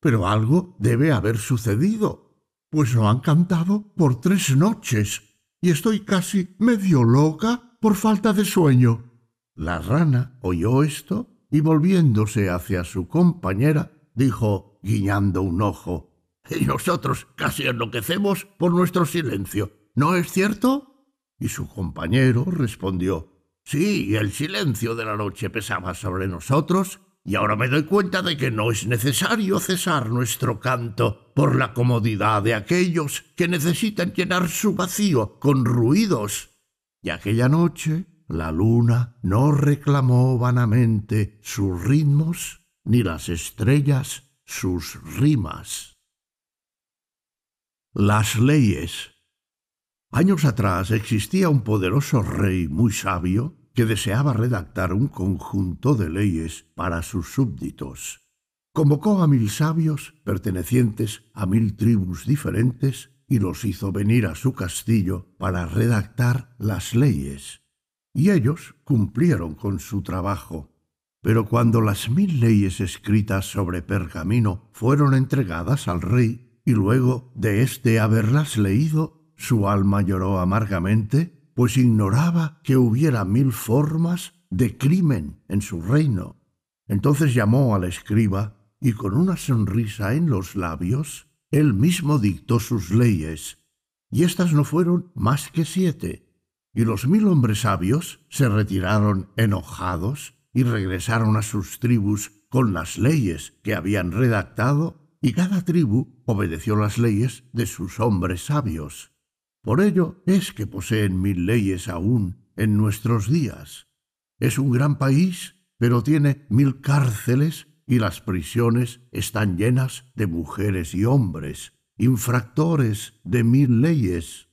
Pero algo debe haber sucedido, pues no han cantado por tres noches y estoy casi medio loca por falta de sueño. La rana oyó esto y volviéndose hacia su compañera, dijo, guiñando un ojo, y nosotros casi enloquecemos por nuestro silencio. ¿No es cierto? Y su compañero respondió Sí, el silencio de la noche pesaba sobre nosotros, y ahora me doy cuenta de que no es necesario cesar nuestro canto por la comodidad de aquellos que necesitan llenar su vacío con ruidos. Y aquella noche la luna no reclamó vanamente sus ritmos, ni las estrellas sus rimas. Las leyes Años atrás existía un poderoso rey muy sabio que deseaba redactar un conjunto de leyes para sus súbditos. Convocó a mil sabios pertenecientes a mil tribus diferentes y los hizo venir a su castillo para redactar las leyes. Y ellos cumplieron con su trabajo. Pero cuando las mil leyes escritas sobre pergamino fueron entregadas al rey, y luego de éste haberlas leído, su alma lloró amargamente, pues ignoraba que hubiera mil formas de crimen en su reino. Entonces llamó al escriba y con una sonrisa en los labios, él mismo dictó sus leyes. Y éstas no fueron más que siete. Y los mil hombres sabios se retiraron enojados y regresaron a sus tribus con las leyes que habían redactado, y cada tribu obedeció las leyes de sus hombres sabios. Por ello es que poseen mil leyes aún en nuestros días. Es un gran país, pero tiene mil cárceles y las prisiones están llenas de mujeres y hombres, infractores de mil leyes.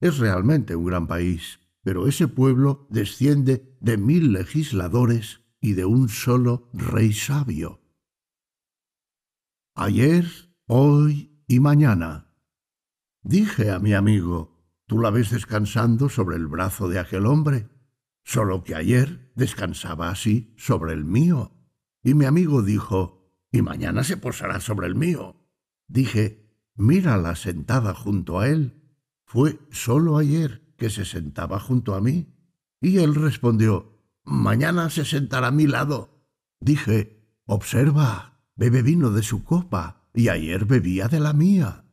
Es realmente un gran país, pero ese pueblo desciende de mil legisladores y de un solo rey sabio. Ayer, hoy y mañana. Dije a mi amigo, Tú la ves descansando sobre el brazo de aquel hombre, solo que ayer descansaba así sobre el mío. Y mi amigo dijo, y mañana se posará sobre el mío. Dije, mírala sentada junto a él. Fue solo ayer que se sentaba junto a mí. Y él respondió, mañana se sentará a mi lado. Dije, observa, bebe vino de su copa, y ayer bebía de la mía.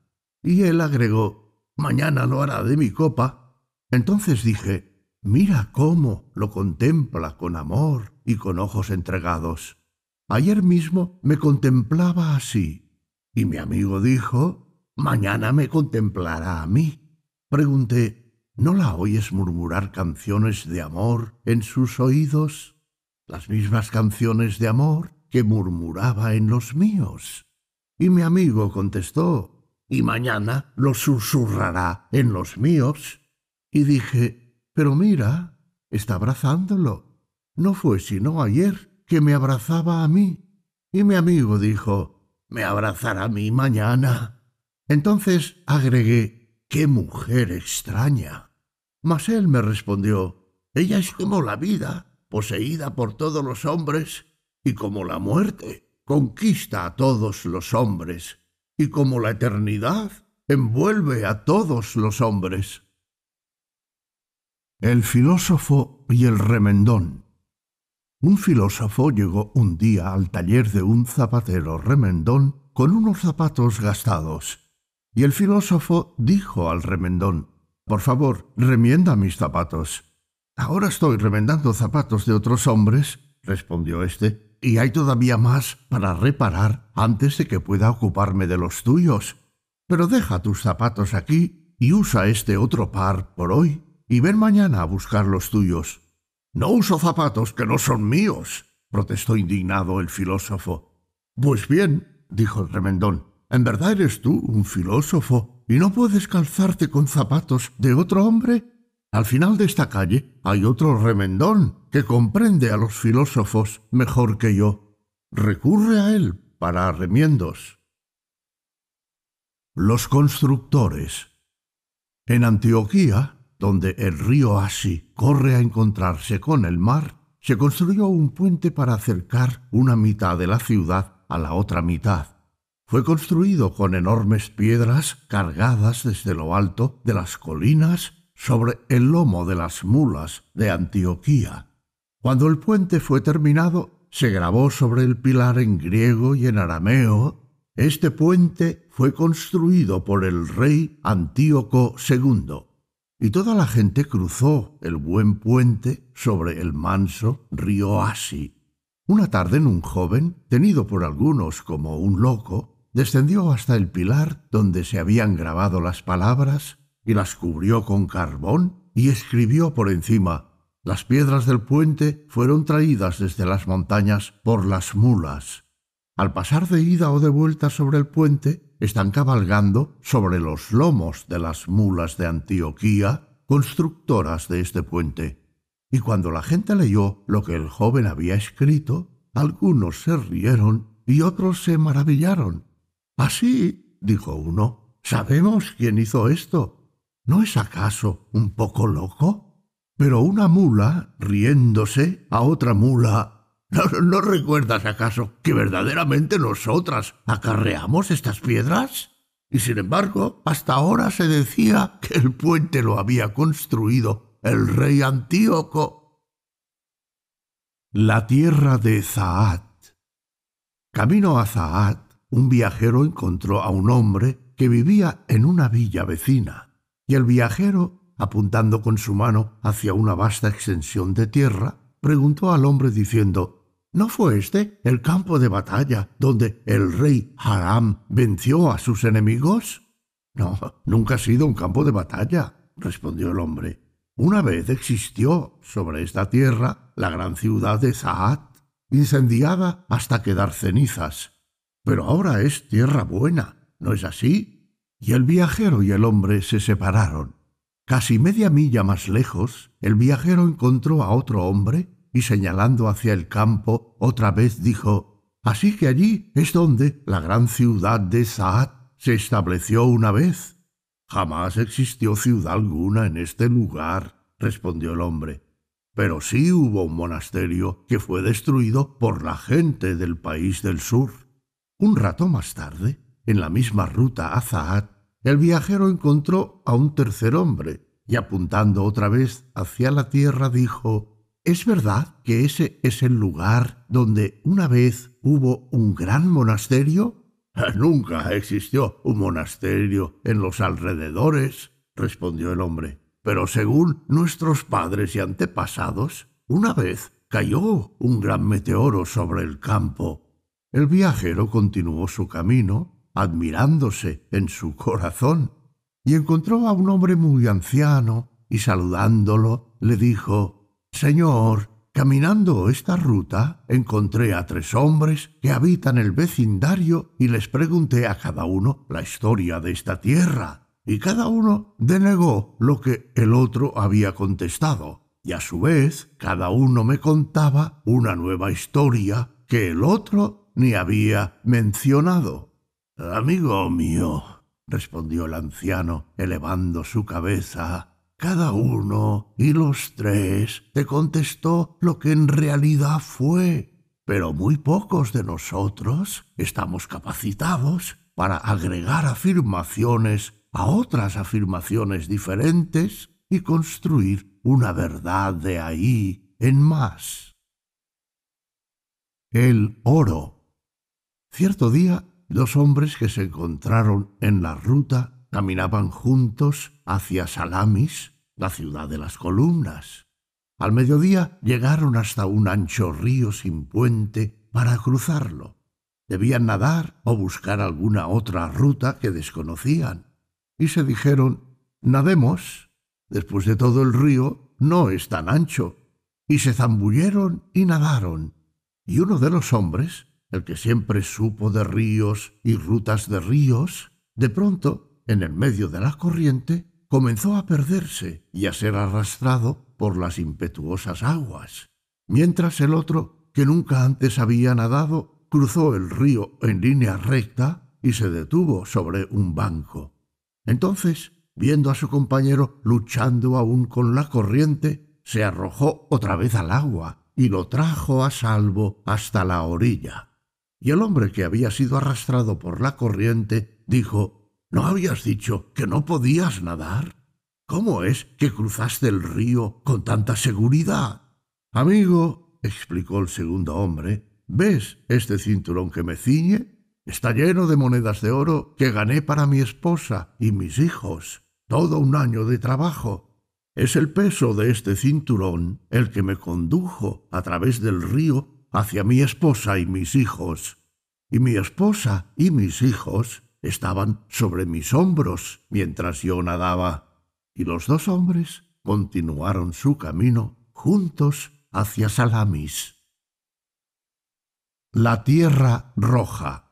Y él agregó, mañana lo hará de mi copa. Entonces dije, mira cómo lo contempla con amor y con ojos entregados. Ayer mismo me contemplaba así, y mi amigo dijo, mañana me contemplará a mí. Pregunté, ¿no la oyes murmurar canciones de amor en sus oídos? Las mismas canciones de amor que murmuraba en los míos. Y mi amigo contestó, y mañana lo susurrará en los míos. Y dije, pero mira, está abrazándolo. No fue sino ayer que me abrazaba a mí. Y mi amigo dijo, me abrazará a mí mañana. Entonces agregué, qué mujer extraña. Mas él me respondió, ella es como la vida, poseída por todos los hombres, y como la muerte, conquista a todos los hombres y como la eternidad envuelve a todos los hombres. El filósofo y el remendón. Un filósofo llegó un día al taller de un zapatero remendón con unos zapatos gastados. Y el filósofo dijo al remendón, Por favor, remienda mis zapatos. Ahora estoy remendando zapatos de otros hombres, respondió éste, y hay todavía más para reparar antes de que pueda ocuparme de los tuyos. Pero deja tus zapatos aquí y usa este otro par por hoy y ven mañana a buscar los tuyos. No uso zapatos que no son míos, protestó indignado el filósofo. Pues bien, dijo el remendón, ¿en verdad eres tú un filósofo y no puedes calzarte con zapatos de otro hombre? Al final de esta calle hay otro remendón que comprende a los filósofos mejor que yo. Recurre a él para remiendos. Los constructores. En Antioquía, donde el río Asi corre a encontrarse con el mar, se construyó un puente para acercar una mitad de la ciudad a la otra mitad. Fue construido con enormes piedras cargadas desde lo alto de las colinas sobre el lomo de las mulas de Antioquía. Cuando el puente fue terminado, se grabó sobre el pilar en griego y en arameo. Este puente fue construido por el rey Antíoco II y toda la gente cruzó el buen puente sobre el manso río Asi. Una tarde un joven, tenido por algunos como un loco, descendió hasta el pilar donde se habían grabado las palabras y las cubrió con carbón y escribió por encima las piedras del puente fueron traídas desde las montañas por las mulas. Al pasar de ida o de vuelta sobre el puente, están cabalgando sobre los lomos de las mulas de Antioquía, constructoras de este puente. Y cuando la gente leyó lo que el joven había escrito, algunos se rieron y otros se maravillaron. Así, dijo uno, sabemos quién hizo esto. ¿No es acaso un poco loco? Pero una mula, riéndose, a otra mula ¿No, recuerdas acaso que verdaderamente nosotras acarreamos estas piedras? Y sin embargo, hasta ahora se decía que el puente lo había construido el rey Antíoco. La tierra de Zaat. Camino a Zaat, un viajero encontró a un hombre que vivía en una villa vecina, y el viajero, apuntando con su mano hacia una vasta extensión de tierra, preguntó al hombre diciendo ¿No fue este el campo de batalla donde el rey Haram venció a sus enemigos? No, nunca ha sido un campo de batalla, respondió el hombre. Una vez existió sobre esta tierra la gran ciudad de Zaat, incendiada hasta quedar cenizas. Pero ahora es tierra buena, ¿no es así? Y el viajero y el hombre se separaron. Casi media milla más lejos, el viajero encontró a otro hombre y señalando hacia el campo, otra vez dijo, Así que allí es donde la gran ciudad de Saad se estableció una vez. Jamás existió ciudad alguna en este lugar, respondió el hombre. Pero sí hubo un monasterio que fue destruido por la gente del país del sur. Un rato más tarde, en la misma ruta a Zaat, el viajero encontró a un tercer hombre y apuntando otra vez hacia la tierra dijo ¿Es verdad que ese es el lugar donde una vez hubo un gran monasterio? Nunca existió un monasterio en los alrededores, respondió el hombre. Pero según nuestros padres y antepasados, una vez cayó un gran meteoro sobre el campo. El viajero continuó su camino, admirándose en su corazón, y encontró a un hombre muy anciano, y saludándolo le dijo Señor, caminando esta ruta encontré a tres hombres que habitan el vecindario y les pregunté a cada uno la historia de esta tierra, y cada uno denegó lo que el otro había contestado, y a su vez cada uno me contaba una nueva historia que el otro ni había mencionado. Amigo mío, respondió el anciano, elevando su cabeza, cada uno y los tres te contestó lo que en realidad fue, pero muy pocos de nosotros estamos capacitados para agregar afirmaciones a otras afirmaciones diferentes y construir una verdad de ahí en más. El oro. Cierto día, dos hombres que se encontraron en la ruta caminaban juntos hacia Salamis, la ciudad de las columnas. Al mediodía llegaron hasta un ancho río sin puente para cruzarlo. Debían nadar o buscar alguna otra ruta que desconocían. Y se dijeron, nademos. Después de todo el río no es tan ancho. Y se zambulleron y nadaron. Y uno de los hombres, el que siempre supo de ríos y rutas de ríos, de pronto, en el medio de la corriente, comenzó a perderse y a ser arrastrado por las impetuosas aguas, mientras el otro, que nunca antes había nadado, cruzó el río en línea recta y se detuvo sobre un banco. Entonces, viendo a su compañero luchando aún con la corriente, se arrojó otra vez al agua y lo trajo a salvo hasta la orilla. Y el hombre que había sido arrastrado por la corriente dijo ¿No habías dicho que no podías nadar? ¿Cómo es que cruzaste el río con tanta seguridad? Amigo, explicó el segundo hombre, ¿Ves este cinturón que me ciñe? Está lleno de monedas de oro que gané para mi esposa y mis hijos. Todo un año de trabajo. Es el peso de este cinturón el que me condujo a través del río hacia mi esposa y mis hijos. Y mi esposa y mis hijos estaban sobre mis hombros mientras yo nadaba. Y los dos hombres continuaron su camino juntos hacia Salamis. La tierra roja.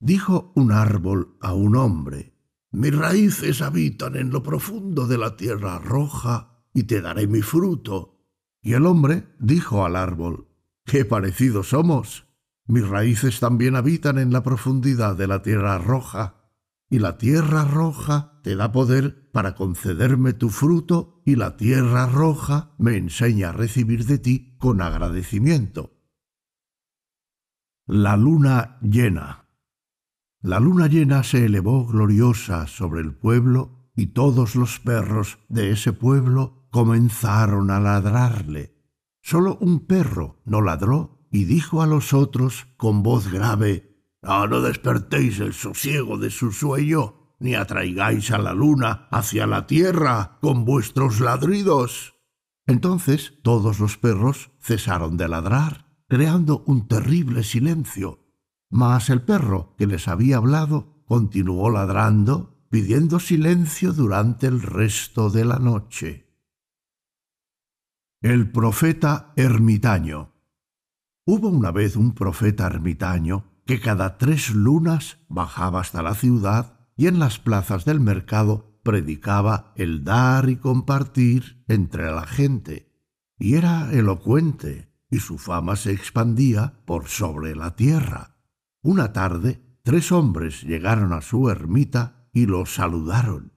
Dijo un árbol a un hombre, mis raíces habitan en lo profundo de la tierra roja, y te daré mi fruto. Y el hombre dijo al árbol, qué parecidos somos. Mis raíces también habitan en la profundidad de la tierra roja, y la tierra roja te da poder para concederme tu fruto, y la tierra roja me enseña a recibir de ti con agradecimiento. La luna llena. La luna llena se elevó gloriosa sobre el pueblo y todos los perros de ese pueblo comenzaron a ladrarle. Solo un perro no ladró y dijo a los otros con voz grave ah, No despertéis el sosiego de su sueño, ni atraigáis a la luna hacia la tierra con vuestros ladridos. Entonces todos los perros cesaron de ladrar creando un terrible silencio. Mas el perro que les había hablado continuó ladrando, pidiendo silencio durante el resto de la noche. El profeta ermitaño. Hubo una vez un profeta ermitaño que cada tres lunas bajaba hasta la ciudad y en las plazas del mercado predicaba el dar y compartir entre la gente. Y era elocuente, y su fama se expandía por sobre la tierra. Una tarde, tres hombres llegaron a su ermita y lo saludaron.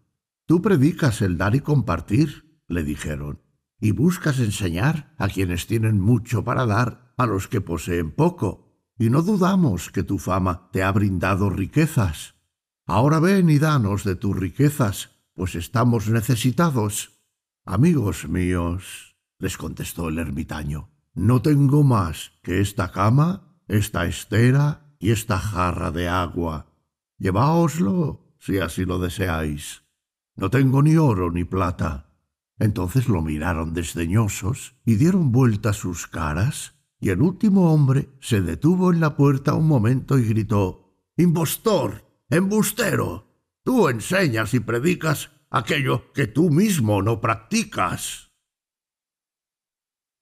Tú predicas el dar y compartir, le dijeron, y buscas enseñar a quienes tienen mucho para dar a los que poseen poco, y no dudamos que tu fama te ha brindado riquezas. Ahora ven y danos de tus riquezas, pues estamos necesitados. Amigos míos, les contestó el ermitaño, no tengo más que esta cama, esta estera y esta jarra de agua. Lleváoslo, si así lo deseáis. No tengo ni oro ni plata. Entonces lo miraron desdeñosos y dieron vuelta sus caras, y el último hombre se detuvo en la puerta un momento y gritó Impostor, embustero, tú enseñas y predicas aquello que tú mismo no practicas.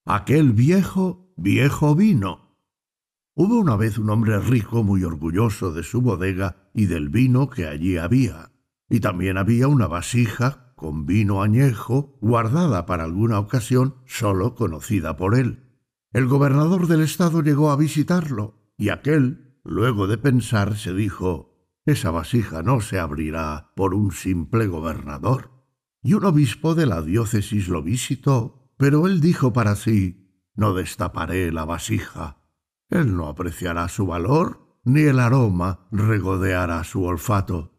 Aquel viejo, viejo vino. Hubo una vez un hombre rico muy orgulloso de su bodega y del vino que allí había, y también había una vasija con vino añejo guardada para alguna ocasión sólo conocida por él. El gobernador del estado llegó a visitarlo, y aquel, luego de pensar, se dijo Esa vasija no se abrirá por un simple gobernador. Y un obispo de la diócesis lo visitó pero él dijo para sí, no destaparé la vasija. Él no apreciará su valor, ni el aroma regodeará su olfato.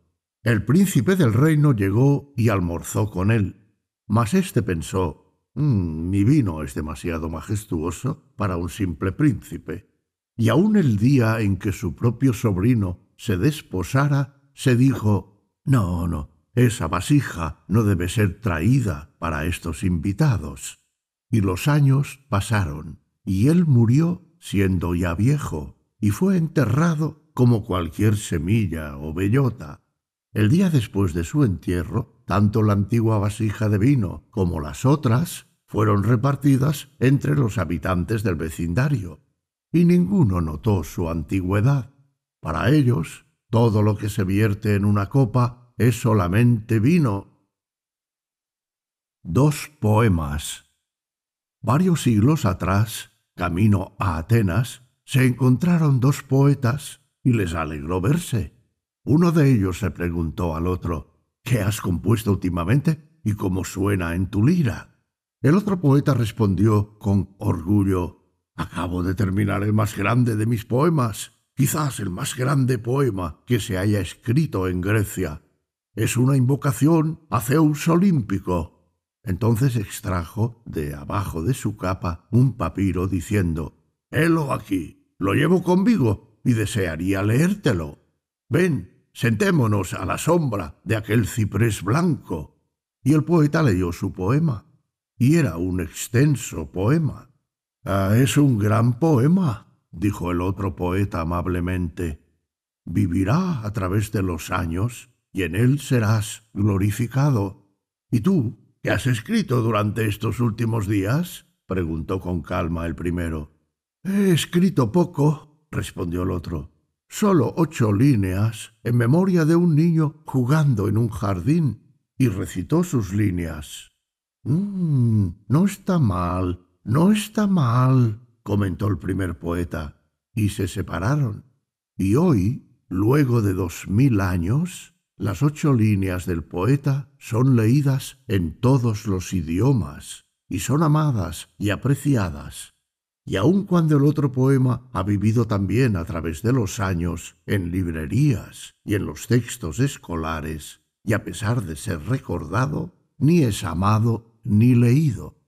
El príncipe del reino llegó y almorzó con él. Mas éste pensó, mm, mi vino es demasiado majestuoso para un simple príncipe. Y aun el día en que su propio sobrino se desposara, se dijo No, no, esa vasija no debe ser traída para estos invitados. Y los años pasaron, y él murió siendo ya viejo, y fue enterrado como cualquier semilla o bellota. El día después de su entierro, tanto la antigua vasija de vino como las otras fueron repartidas entre los habitantes del vecindario, y ninguno notó su antigüedad. Para ellos, todo lo que se vierte en una copa es solamente vino. Dos poemas. Varios siglos atrás, camino a Atenas, se encontraron dos poetas y les alegró verse. Uno de ellos se preguntó al otro, ¿qué has compuesto últimamente y cómo suena en tu lira? El otro poeta respondió con orgullo, Acabo de terminar el más grande de mis poemas, quizás el más grande poema que se haya escrito en Grecia. Es una invocación a Zeus olímpico. Entonces extrajo de abajo de su capa un papiro diciendo, Helo aquí, lo llevo conmigo y desearía leértelo. Ven, sentémonos a la sombra de aquel ciprés blanco. Y el poeta leyó su poema, y era un extenso poema. Ah, es un gran poema, dijo el otro poeta amablemente. Vivirá a través de los años y en él serás glorificado. ¿Y tú, qué has escrito durante estos últimos días? preguntó con calma el primero. He escrito poco, respondió el otro. Solo ocho líneas en memoria de un niño jugando en un jardín, y recitó sus líneas. Mmm, no está mal, no está mal, comentó el primer poeta, y se separaron. Y hoy, luego de dos mil años, las ocho líneas del poeta son leídas en todos los idiomas, y son amadas y apreciadas y aun cuando el otro poema ha vivido también a través de los años en librerías y en los textos escolares, y a pesar de ser recordado, ni es amado ni leído.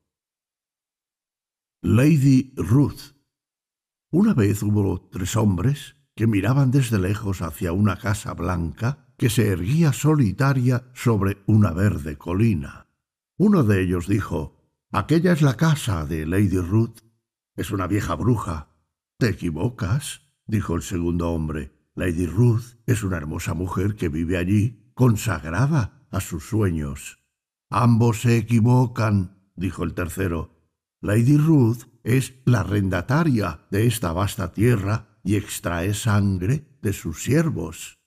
Lady Ruth. Una vez hubo tres hombres que miraban desde lejos hacia una casa blanca que se erguía solitaria sobre una verde colina. Uno de ellos dijo, Aquella es la casa de Lady Ruth es una vieja bruja. Te equivocas, dijo el segundo hombre. Lady Ruth es una hermosa mujer que vive allí, consagrada a sus sueños. Ambos se equivocan, dijo el tercero. Lady Ruth es la arrendataria de esta vasta tierra y extrae sangre de sus siervos.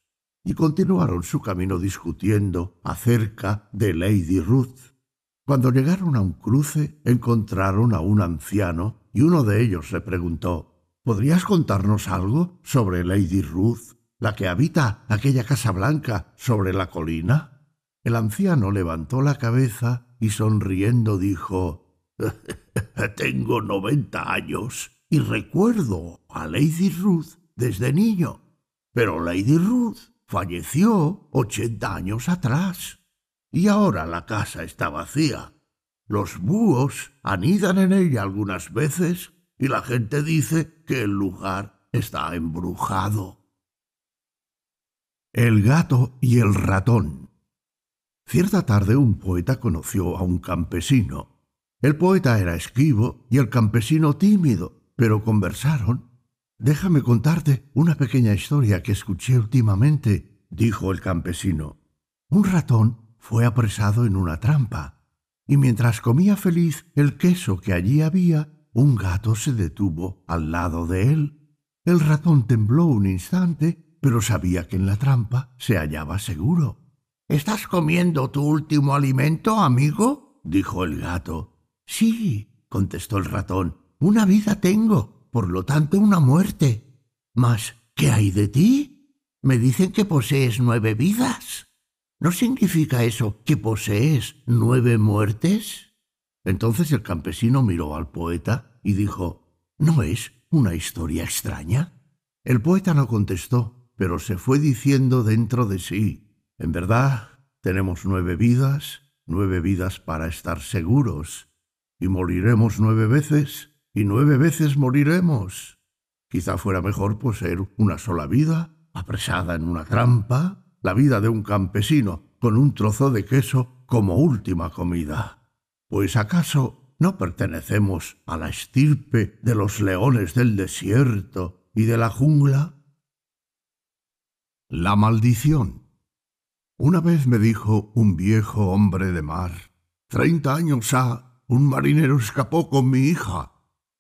Y continuaron su camino discutiendo acerca de Lady Ruth. Cuando llegaron a un cruce, encontraron a un anciano y uno de ellos le preguntó ¿Podrías contarnos algo sobre Lady Ruth, la que habita aquella casa blanca sobre la colina? El anciano levantó la cabeza y sonriendo dijo Tengo noventa años y recuerdo a Lady Ruth desde niño. Pero Lady Ruth falleció ochenta años atrás y ahora la casa está vacía. Los búhos anidan en ella algunas veces y la gente dice que el lugar está embrujado. El gato y el ratón. Cierta tarde un poeta conoció a un campesino. El poeta era esquivo y el campesino tímido, pero conversaron. Déjame contarte una pequeña historia que escuché últimamente, dijo el campesino. Un ratón fue apresado en una trampa y mientras comía feliz el queso que allí había, un gato se detuvo al lado de él. El ratón tembló un instante, pero sabía que en la trampa se hallaba seguro. ¿Estás comiendo tu último alimento, amigo? dijo el gato. Sí, contestó el ratón. Una vida tengo, por lo tanto una muerte. Mas, ¿qué hay de ti? Me dicen que posees nueve vidas. ¿No significa eso que posees nueve muertes? Entonces el campesino miró al poeta y dijo, ¿No es una historia extraña? El poeta no contestó, pero se fue diciendo dentro de sí, en verdad, tenemos nueve vidas, nueve vidas para estar seguros. y moriremos nueve veces, y nueve veces moriremos. Quizá fuera mejor poseer una sola vida, apresada en una trampa, la vida de un campesino con un trozo de queso como última comida. Pues acaso no pertenecemos a la estirpe de los leones del desierto y de la jungla? La maldición. Una vez me dijo un viejo hombre de mar, treinta años ha, un marinero escapó con mi hija,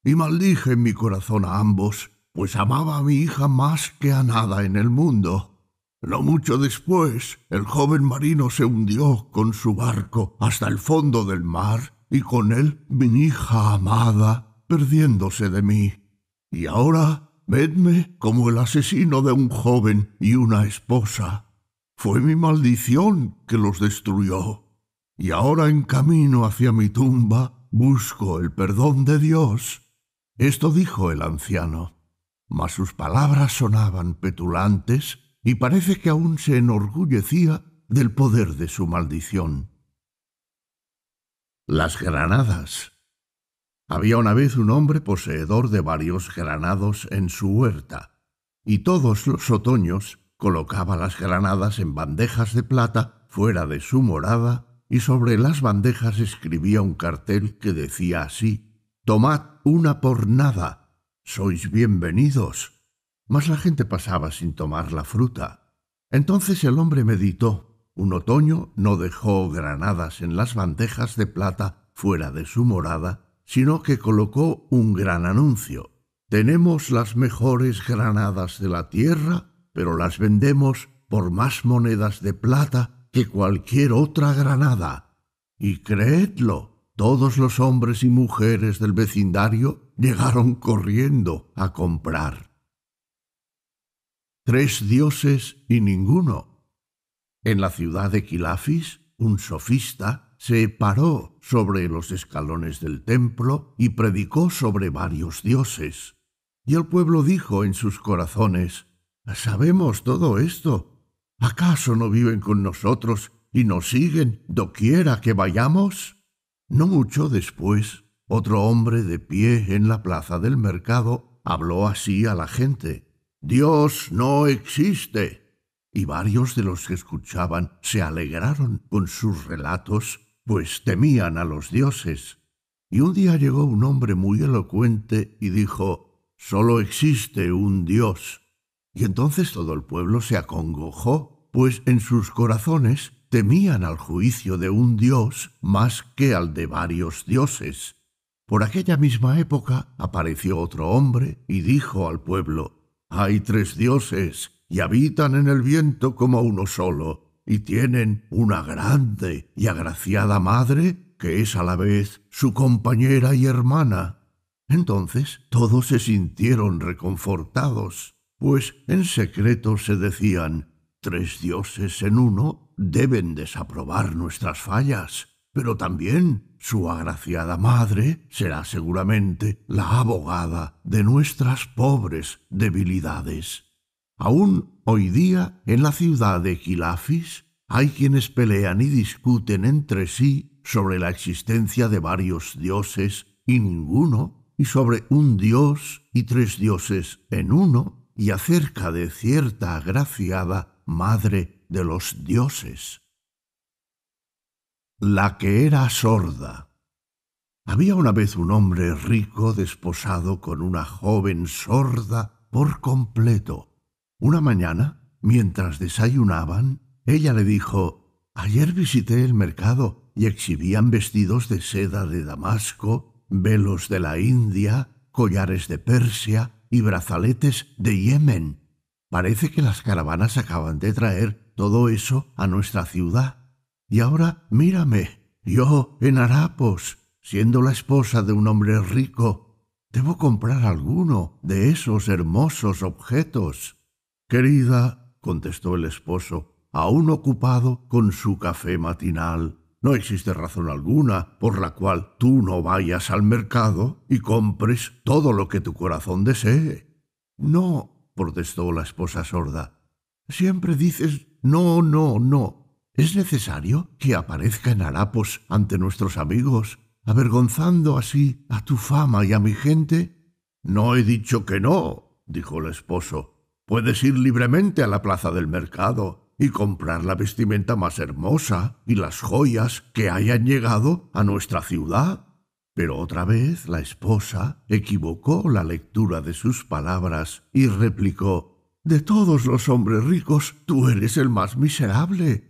y maldije en mi corazón a ambos, pues amaba a mi hija más que a nada en el mundo. No mucho después, el joven marino se hundió con su barco hasta el fondo del mar, y con él mi hija amada, perdiéndose de mí. Y ahora Vedme como el asesino de un joven y una esposa. Fue mi maldición que los destruyó. Y ahora en camino hacia mi tumba busco el perdón de Dios. Esto dijo el anciano, mas sus palabras sonaban petulantes y parece que aún se enorgullecía del poder de su maldición. Las granadas había una vez un hombre poseedor de varios granados en su huerta, y todos los otoños colocaba las granadas en bandejas de plata fuera de su morada, y sobre las bandejas escribía un cartel que decía así Tomad una por nada, sois bienvenidos. Mas la gente pasaba sin tomar la fruta. Entonces el hombre meditó. Un otoño no dejó granadas en las bandejas de plata fuera de su morada, sino que colocó un gran anuncio. Tenemos las mejores granadas de la tierra, pero las vendemos por más monedas de plata que cualquier otra granada. Y creedlo, todos los hombres y mujeres del vecindario llegaron corriendo a comprar. Tres dioses y ninguno. En la ciudad de Quilafis, un sofista se paró sobre los escalones del templo y predicó sobre varios dioses. Y el pueblo dijo en sus corazones, Sabemos todo esto. ¿Acaso no viven con nosotros y nos siguen doquiera que vayamos? No mucho después, otro hombre de pie en la plaza del mercado habló así a la gente. Dios no existe. Y varios de los que escuchaban se alegraron con sus relatos pues temían a los dioses. Y un día llegó un hombre muy elocuente y dijo, Solo existe un Dios. Y entonces todo el pueblo se acongojó, pues en sus corazones temían al juicio de un Dios más que al de varios dioses. Por aquella misma época apareció otro hombre y dijo al pueblo, Hay tres dioses y habitan en el viento como uno solo y tienen una grande y agraciada madre que es a la vez su compañera y hermana. Entonces todos se sintieron reconfortados, pues en secreto se decían tres dioses en uno deben desaprobar nuestras fallas, pero también su agraciada madre será seguramente la abogada de nuestras pobres debilidades. Aún hoy día en la ciudad de Quilafis hay quienes pelean y discuten entre sí sobre la existencia de varios dioses y ninguno, y sobre un dios y tres dioses en uno, y acerca de cierta agraciada madre de los dioses. La que era sorda. Había una vez un hombre rico desposado con una joven sorda por completo. Una mañana, mientras desayunaban, ella le dijo, Ayer visité el mercado y exhibían vestidos de seda de Damasco, velos de la India, collares de Persia y brazaletes de Yemen. Parece que las caravanas acaban de traer todo eso a nuestra ciudad. Y ahora mírame, yo en harapos, siendo la esposa de un hombre rico, debo comprar alguno de esos hermosos objetos. Querida, contestó el esposo, aún ocupado con su café matinal, no existe razón alguna por la cual tú no vayas al mercado y compres todo lo que tu corazón desee. No, protestó la esposa sorda. Siempre dices no, no, no. Es necesario que aparezca en harapos ante nuestros amigos. avergonzando así a tu fama y a mi gente? No he dicho que no, dijo el esposo. Puedes ir libremente a la plaza del mercado y comprar la vestimenta más hermosa y las joyas que hayan llegado a nuestra ciudad. Pero otra vez la esposa equivocó la lectura de sus palabras y replicó De todos los hombres ricos, tú eres el más miserable.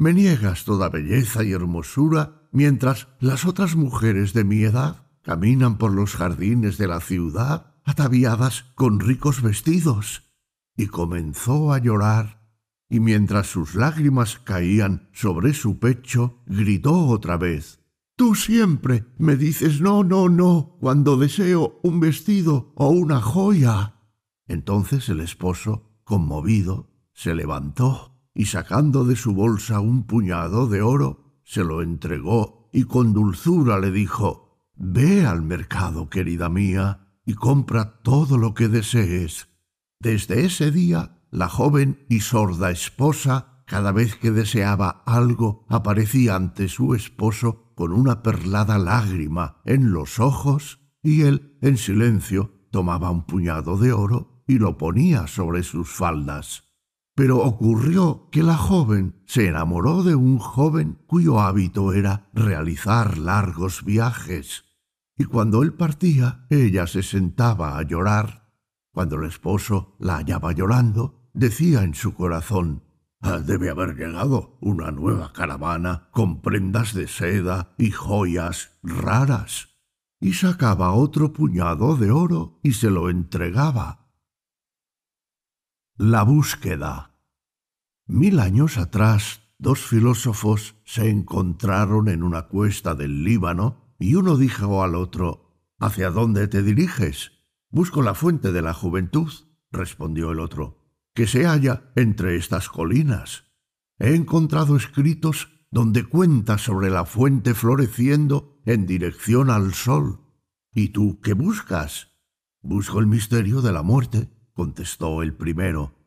Me niegas toda belleza y hermosura, mientras las otras mujeres de mi edad caminan por los jardines de la ciudad ataviadas con ricos vestidos. Y comenzó a llorar y mientras sus lágrimas caían sobre su pecho, gritó otra vez Tú siempre me dices no, no, no, cuando deseo un vestido o una joya. Entonces el esposo, conmovido, se levantó y sacando de su bolsa un puñado de oro, se lo entregó y con dulzura le dijo Ve al mercado, querida mía, y compra todo lo que desees. Desde ese día la joven y sorda esposa, cada vez que deseaba algo, aparecía ante su esposo con una perlada lágrima en los ojos, y él, en silencio, tomaba un puñado de oro y lo ponía sobre sus faldas. Pero ocurrió que la joven se enamoró de un joven cuyo hábito era realizar largos viajes, y cuando él partía, ella se sentaba a llorar. Cuando el esposo la hallaba llorando, decía en su corazón, ah, debe haber llegado una nueva caravana con prendas de seda y joyas raras. Y sacaba otro puñado de oro y se lo entregaba. La búsqueda. Mil años atrás, dos filósofos se encontraron en una cuesta del Líbano y uno dijo al otro, ¿Hacia dónde te diriges? Busco la fuente de la juventud, respondió el otro que se halla entre estas colinas. He encontrado escritos donde cuenta sobre la fuente floreciendo en dirección al sol. ¿Y tú qué buscas? Busco el misterio de la muerte, contestó el primero.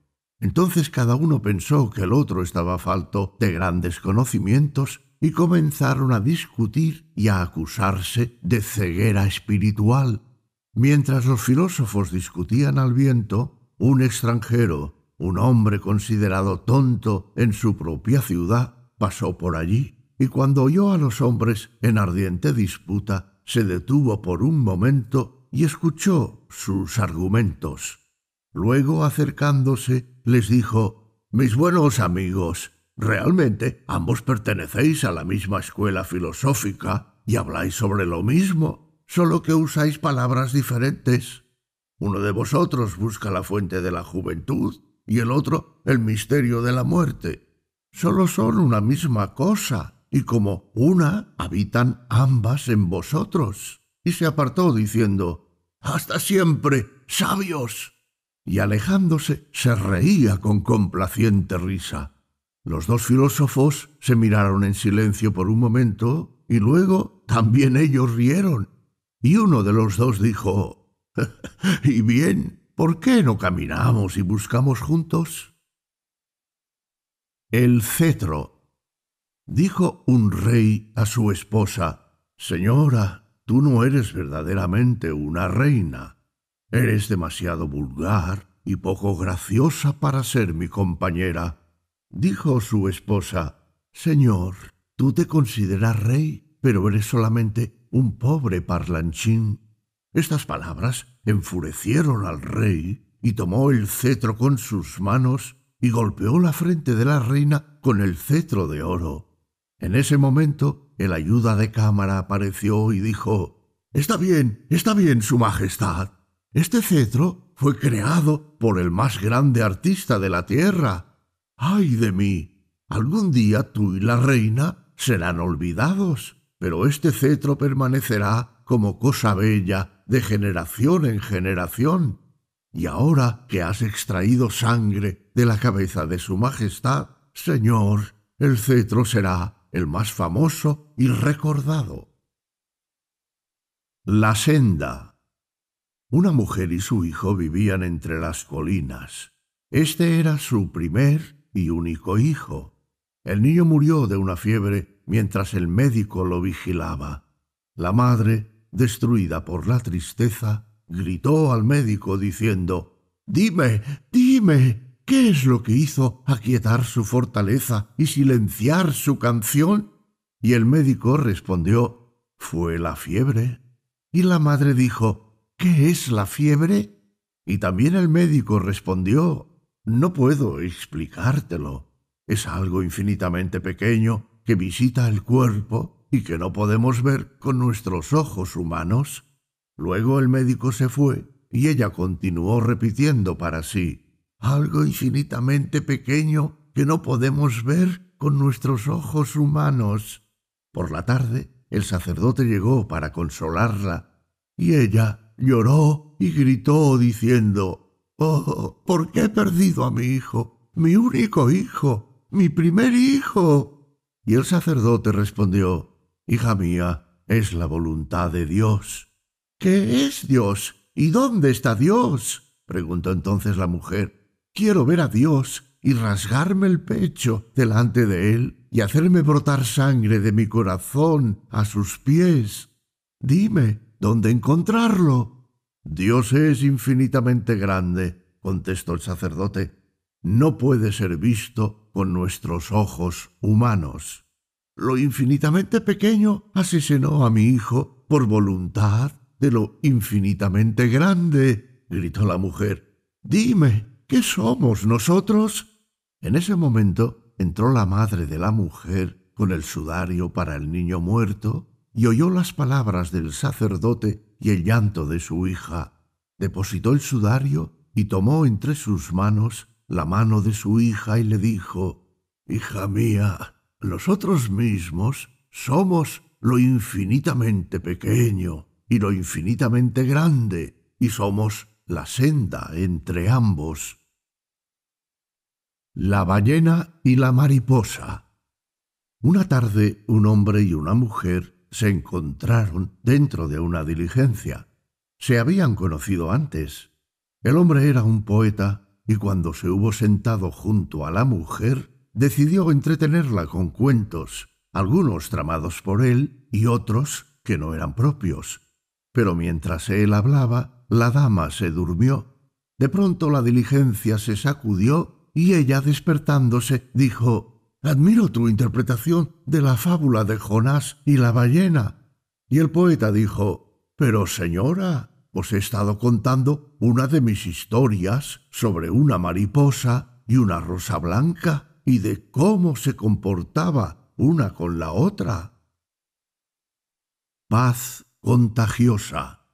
Entonces cada uno pensó que el otro estaba falto de grandes conocimientos y comenzaron a discutir y a acusarse de ceguera espiritual. Mientras los filósofos discutían al viento, un extranjero, un hombre considerado tonto en su propia ciudad, pasó por allí, y cuando oyó a los hombres en ardiente disputa, se detuvo por un momento y escuchó sus argumentos. Luego, acercándose, les dijo Mis buenos amigos, realmente ambos pertenecéis a la misma escuela filosófica y habláis sobre lo mismo, solo que usáis palabras diferentes. Uno de vosotros busca la fuente de la juventud y el otro el misterio de la muerte. Solo son una misma cosa, y como una habitan ambas en vosotros. Y se apartó diciendo, Hasta siempre, sabios. Y alejándose se reía con complaciente risa. Los dos filósofos se miraron en silencio por un momento y luego también ellos rieron. Y uno de los dos dijo, y bien, ¿por qué no caminamos y buscamos juntos? El cetro. Dijo un rey a su esposa, Señora, tú no eres verdaderamente una reina. Eres demasiado vulgar y poco graciosa para ser mi compañera. Dijo su esposa, Señor, tú te consideras rey, pero eres solamente un pobre parlanchín estas palabras enfurecieron al rey, y tomó el cetro con sus manos y golpeó la frente de la reina con el cetro de oro. En ese momento el ayuda de cámara apareció y dijo Está bien, está bien, Su Majestad. Este cetro fue creado por el más grande artista de la tierra. ¡Ay de mí! Algún día tú y la reina serán olvidados, pero este cetro permanecerá como cosa bella de generación en generación. Y ahora que has extraído sangre de la cabeza de su Majestad, Señor, el cetro será el más famoso y recordado. La senda. Una mujer y su hijo vivían entre las colinas. Este era su primer y único hijo. El niño murió de una fiebre mientras el médico lo vigilaba. La madre, destruida por la tristeza, gritó al médico diciendo Dime, dime, ¿qué es lo que hizo aquietar su fortaleza y silenciar su canción? Y el médico respondió Fue la fiebre. Y la madre dijo ¿Qué es la fiebre? Y también el médico respondió No puedo explicártelo. Es algo infinitamente pequeño que visita el cuerpo y que no podemos ver con nuestros ojos humanos. Luego el médico se fue y ella continuó repitiendo para sí algo infinitamente pequeño que no podemos ver con nuestros ojos humanos. Por la tarde el sacerdote llegó para consolarla y ella lloró y gritó diciendo Oh, ¿por qué he perdido a mi hijo? Mi único hijo, mi primer hijo. Y el sacerdote respondió Hija mía, es la voluntad de Dios. ¿Qué es Dios? ¿Y dónde está Dios? preguntó entonces la mujer. Quiero ver a Dios y rasgarme el pecho delante de Él y hacerme brotar sangre de mi corazón a sus pies. Dime, ¿dónde encontrarlo? Dios es infinitamente grande, contestó el sacerdote. No puede ser visto con nuestros ojos humanos. Lo infinitamente pequeño asesinó a mi hijo por voluntad de lo infinitamente grande, gritó la mujer. Dime, ¿qué somos nosotros? En ese momento entró la madre de la mujer con el sudario para el niño muerto y oyó las palabras del sacerdote y el llanto de su hija. Depositó el sudario y tomó entre sus manos la mano de su hija y le dijo Hija mía, nosotros mismos somos lo infinitamente pequeño y lo infinitamente grande, y somos la senda entre ambos. La ballena y la mariposa. Una tarde un hombre y una mujer se encontraron dentro de una diligencia. Se habían conocido antes. El hombre era un poeta y cuando se hubo sentado junto a la mujer, decidió entretenerla con cuentos, algunos tramados por él y otros que no eran propios. Pero mientras él hablaba, la dama se durmió. De pronto la diligencia se sacudió y ella, despertándose, dijo Admiro tu interpretación de la fábula de Jonás y la ballena. Y el poeta dijo Pero señora, os he estado contando una de mis historias sobre una mariposa y una rosa blanca y de cómo se comportaba una con la otra. Paz contagiosa.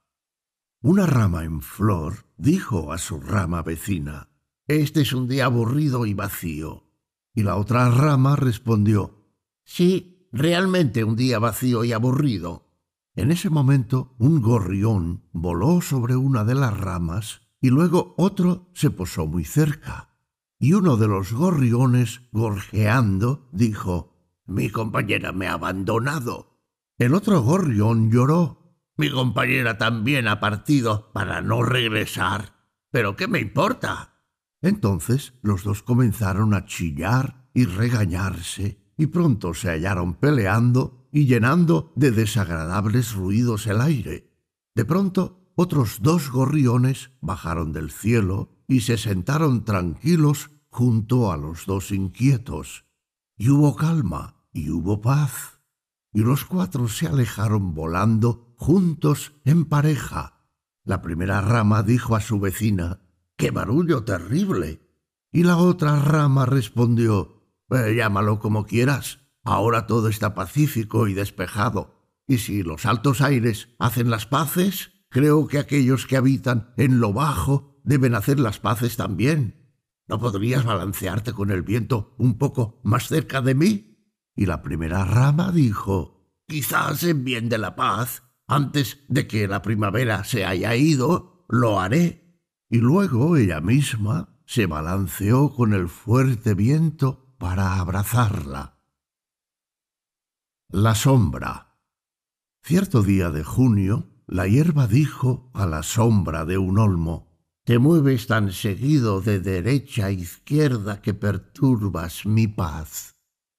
Una rama en flor dijo a su rama vecina, Este es un día aburrido y vacío. Y la otra rama respondió, Sí, realmente un día vacío y aburrido. En ese momento un gorrión voló sobre una de las ramas y luego otro se posó muy cerca y uno de los gorriones, gorjeando, dijo Mi compañera me ha abandonado. El otro gorrión lloró. Mi compañera también ha partido para no regresar. ¿Pero qué me importa? Entonces los dos comenzaron a chillar y regañarse, y pronto se hallaron peleando y llenando de desagradables ruidos el aire. De pronto otros dos gorriones bajaron del cielo y se sentaron tranquilos junto a los dos inquietos, y hubo calma y hubo paz, y los cuatro se alejaron volando juntos en pareja. La primera rama dijo a su vecina, ¡Qué barullo terrible! Y la otra rama respondió, eh, llámalo como quieras, ahora todo está pacífico y despejado, y si los altos aires hacen las paces, creo que aquellos que habitan en lo bajo deben hacer las paces también. ¿No podrías balancearte con el viento un poco más cerca de mí? Y la primera rama dijo, quizás en bien de la paz, antes de que la primavera se haya ido, lo haré. Y luego ella misma se balanceó con el fuerte viento para abrazarla. La sombra. Cierto día de junio, la hierba dijo a la sombra de un olmo, te mueves tan seguido de derecha a izquierda que perturbas mi paz.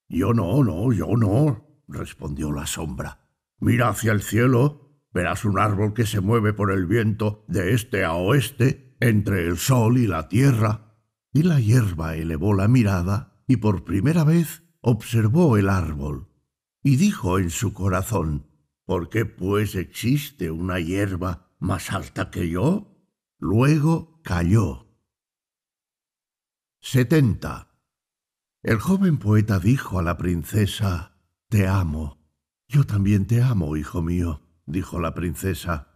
Yo no, no, yo no, respondió la sombra. Mira hacia el cielo, verás un árbol que se mueve por el viento de este a oeste, entre el sol y la tierra. Y la hierba elevó la mirada y por primera vez observó el árbol. Y dijo en su corazón, ¿Por qué pues existe una hierba más alta que yo? Luego cayó. 70. El joven poeta dijo a la princesa, Te amo. Yo también te amo, hijo mío, dijo la princesa.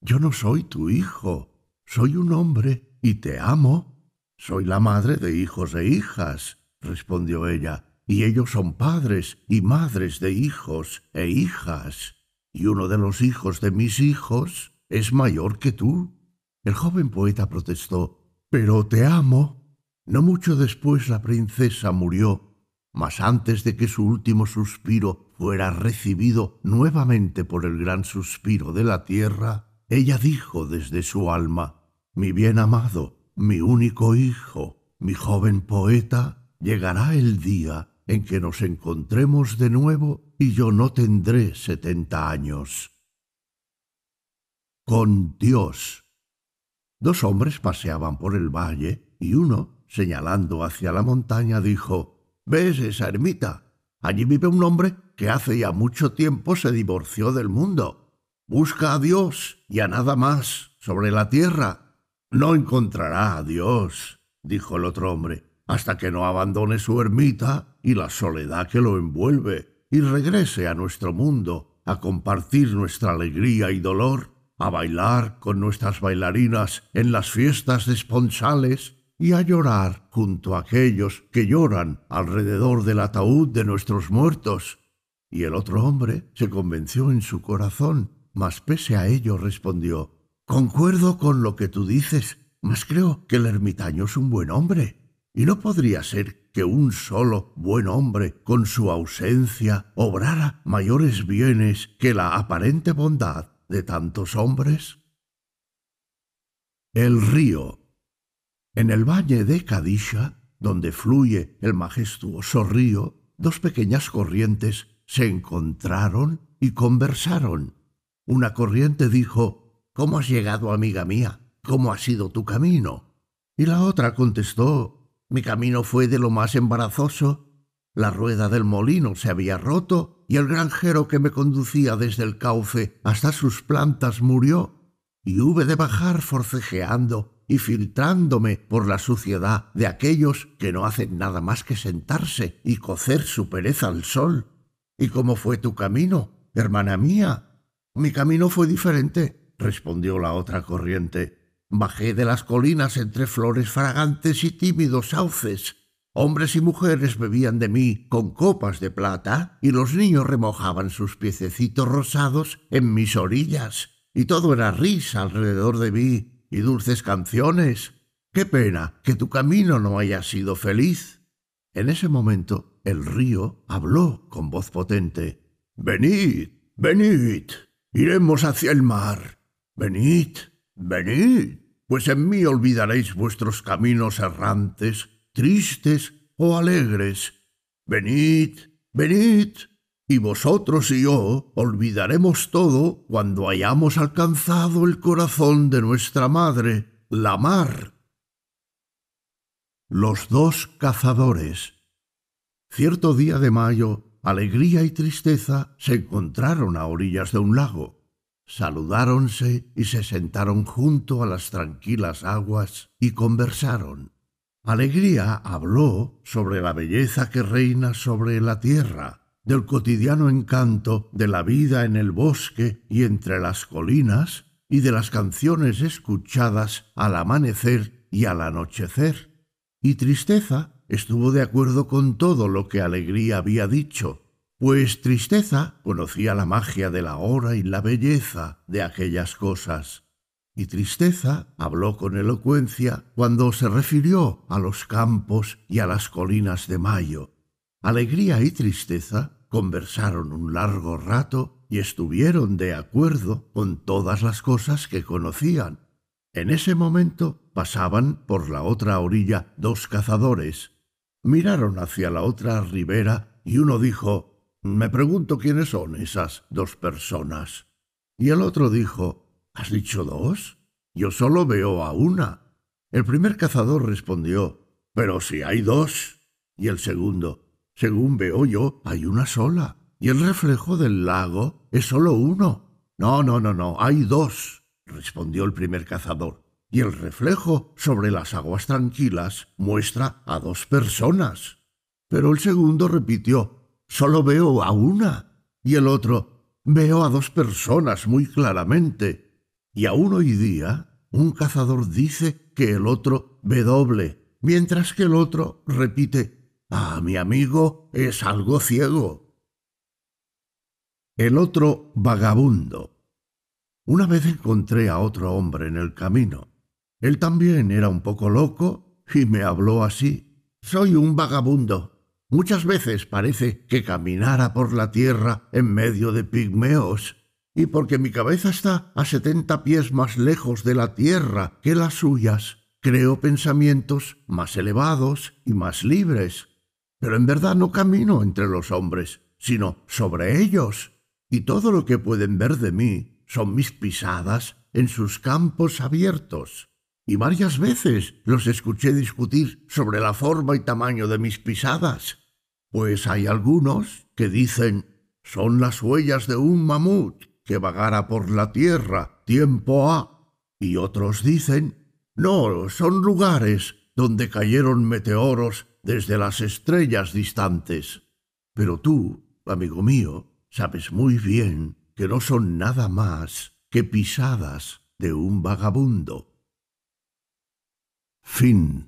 Yo no soy tu hijo, soy un hombre y te amo. Soy la madre de hijos e hijas, respondió ella, y ellos son padres y madres de hijos e hijas. Y uno de los hijos de mis hijos es mayor que tú. El joven poeta protestó, Pero te amo. No mucho después la princesa murió, mas antes de que su último suspiro fuera recibido nuevamente por el gran suspiro de la tierra, ella dijo desde su alma, Mi bien amado, mi único hijo, mi joven poeta, llegará el día en que nos encontremos de nuevo y yo no tendré setenta años. Con Dios. Dos hombres paseaban por el valle y uno, señalando hacia la montaña, dijo, ¿Ves esa ermita? Allí vive un hombre que hace ya mucho tiempo se divorció del mundo. Busca a Dios y a nada más sobre la tierra. No encontrará a Dios, dijo el otro hombre, hasta que no abandone su ermita y la soledad que lo envuelve y regrese a nuestro mundo a compartir nuestra alegría y dolor, a bailar con nuestras bailarinas en las fiestas desponsales y a llorar junto a aquellos que lloran alrededor del ataúd de nuestros muertos. Y el otro hombre se convenció en su corazón, mas pese a ello respondió Concuerdo con lo que tú dices, mas creo que el ermitaño es un buen hombre. Y no podría ser que un solo buen hombre, con su ausencia, obrara mayores bienes que la aparente bondad de tantos hombres. El río en el valle de Cadisha, donde fluye el majestuoso río, dos pequeñas corrientes se encontraron y conversaron. Una corriente dijo, ¿Cómo has llegado, amiga mía? ¿Cómo ha sido tu camino? Y la otra contestó, Mi camino fue de lo más embarazoso. La rueda del molino se había roto y el granjero que me conducía desde el cauce hasta sus plantas murió, y hube de bajar forcejeando y filtrándome por la suciedad de aquellos que no hacen nada más que sentarse y cocer su pereza al sol. ¿Y cómo fue tu camino, hermana mía? Mi camino fue diferente, respondió la otra corriente. Bajé de las colinas entre flores fragantes y tímidos sauces. Hombres y mujeres bebían de mí con copas de plata y los niños remojaban sus piececitos rosados en mis orillas. Y todo era risa alrededor de mí y dulces canciones. Qué pena que tu camino no haya sido feliz. En ese momento el río habló con voz potente. Venid, venid, iremos hacia el mar. Venid, venid, pues en mí olvidaréis vuestros caminos errantes, tristes o alegres. Venid, venid, y vosotros y yo olvidaremos todo cuando hayamos alcanzado el corazón de nuestra madre, la mar. Los dos cazadores. Cierto día de mayo, alegría y tristeza se encontraron a orillas de un lago. Saludáronse y se sentaron junto a las tranquilas aguas y conversaron. Alegría habló sobre la belleza que reina sobre la tierra del cotidiano encanto de la vida en el bosque y entre las colinas, y de las canciones escuchadas al amanecer y al anochecer. Y Tristeza estuvo de acuerdo con todo lo que Alegría había dicho, pues Tristeza conocía la magia de la hora y la belleza de aquellas cosas. Y Tristeza habló con elocuencia cuando se refirió a los campos y a las colinas de mayo, Alegría y tristeza conversaron un largo rato y estuvieron de acuerdo con todas las cosas que conocían. En ese momento pasaban por la otra orilla dos cazadores. Miraron hacia la otra ribera y uno dijo Me pregunto quiénes son esas dos personas. Y el otro dijo, ¿Has dicho dos? Yo solo veo a una. El primer cazador respondió, Pero si hay dos. Y el segundo, según veo yo, hay una sola. Y el reflejo del lago es solo uno. No, no, no, no, hay dos, respondió el primer cazador. Y el reflejo sobre las aguas tranquilas muestra a dos personas. Pero el segundo repitió, solo veo a una. Y el otro, veo a dos personas muy claramente. Y aún hoy día, un cazador dice que el otro ve doble, mientras que el otro repite Ah, mi amigo es algo ciego. El otro vagabundo. Una vez encontré a otro hombre en el camino. Él también era un poco loco y me habló así. Soy un vagabundo. Muchas veces parece que caminara por la tierra en medio de pigmeos, y porque mi cabeza está a setenta pies más lejos de la tierra que las suyas, creo pensamientos más elevados y más libres pero en verdad no camino entre los hombres, sino sobre ellos, y todo lo que pueden ver de mí son mis pisadas en sus campos abiertos. Y varias veces los escuché discutir sobre la forma y tamaño de mis pisadas, pues hay algunos que dicen son las huellas de un mamut que vagara por la tierra tiempo ha, y otros dicen no, son lugares donde cayeron meteoros desde las estrellas distantes. Pero tú, amigo mío, sabes muy bien que no son nada más que pisadas de un vagabundo. Fin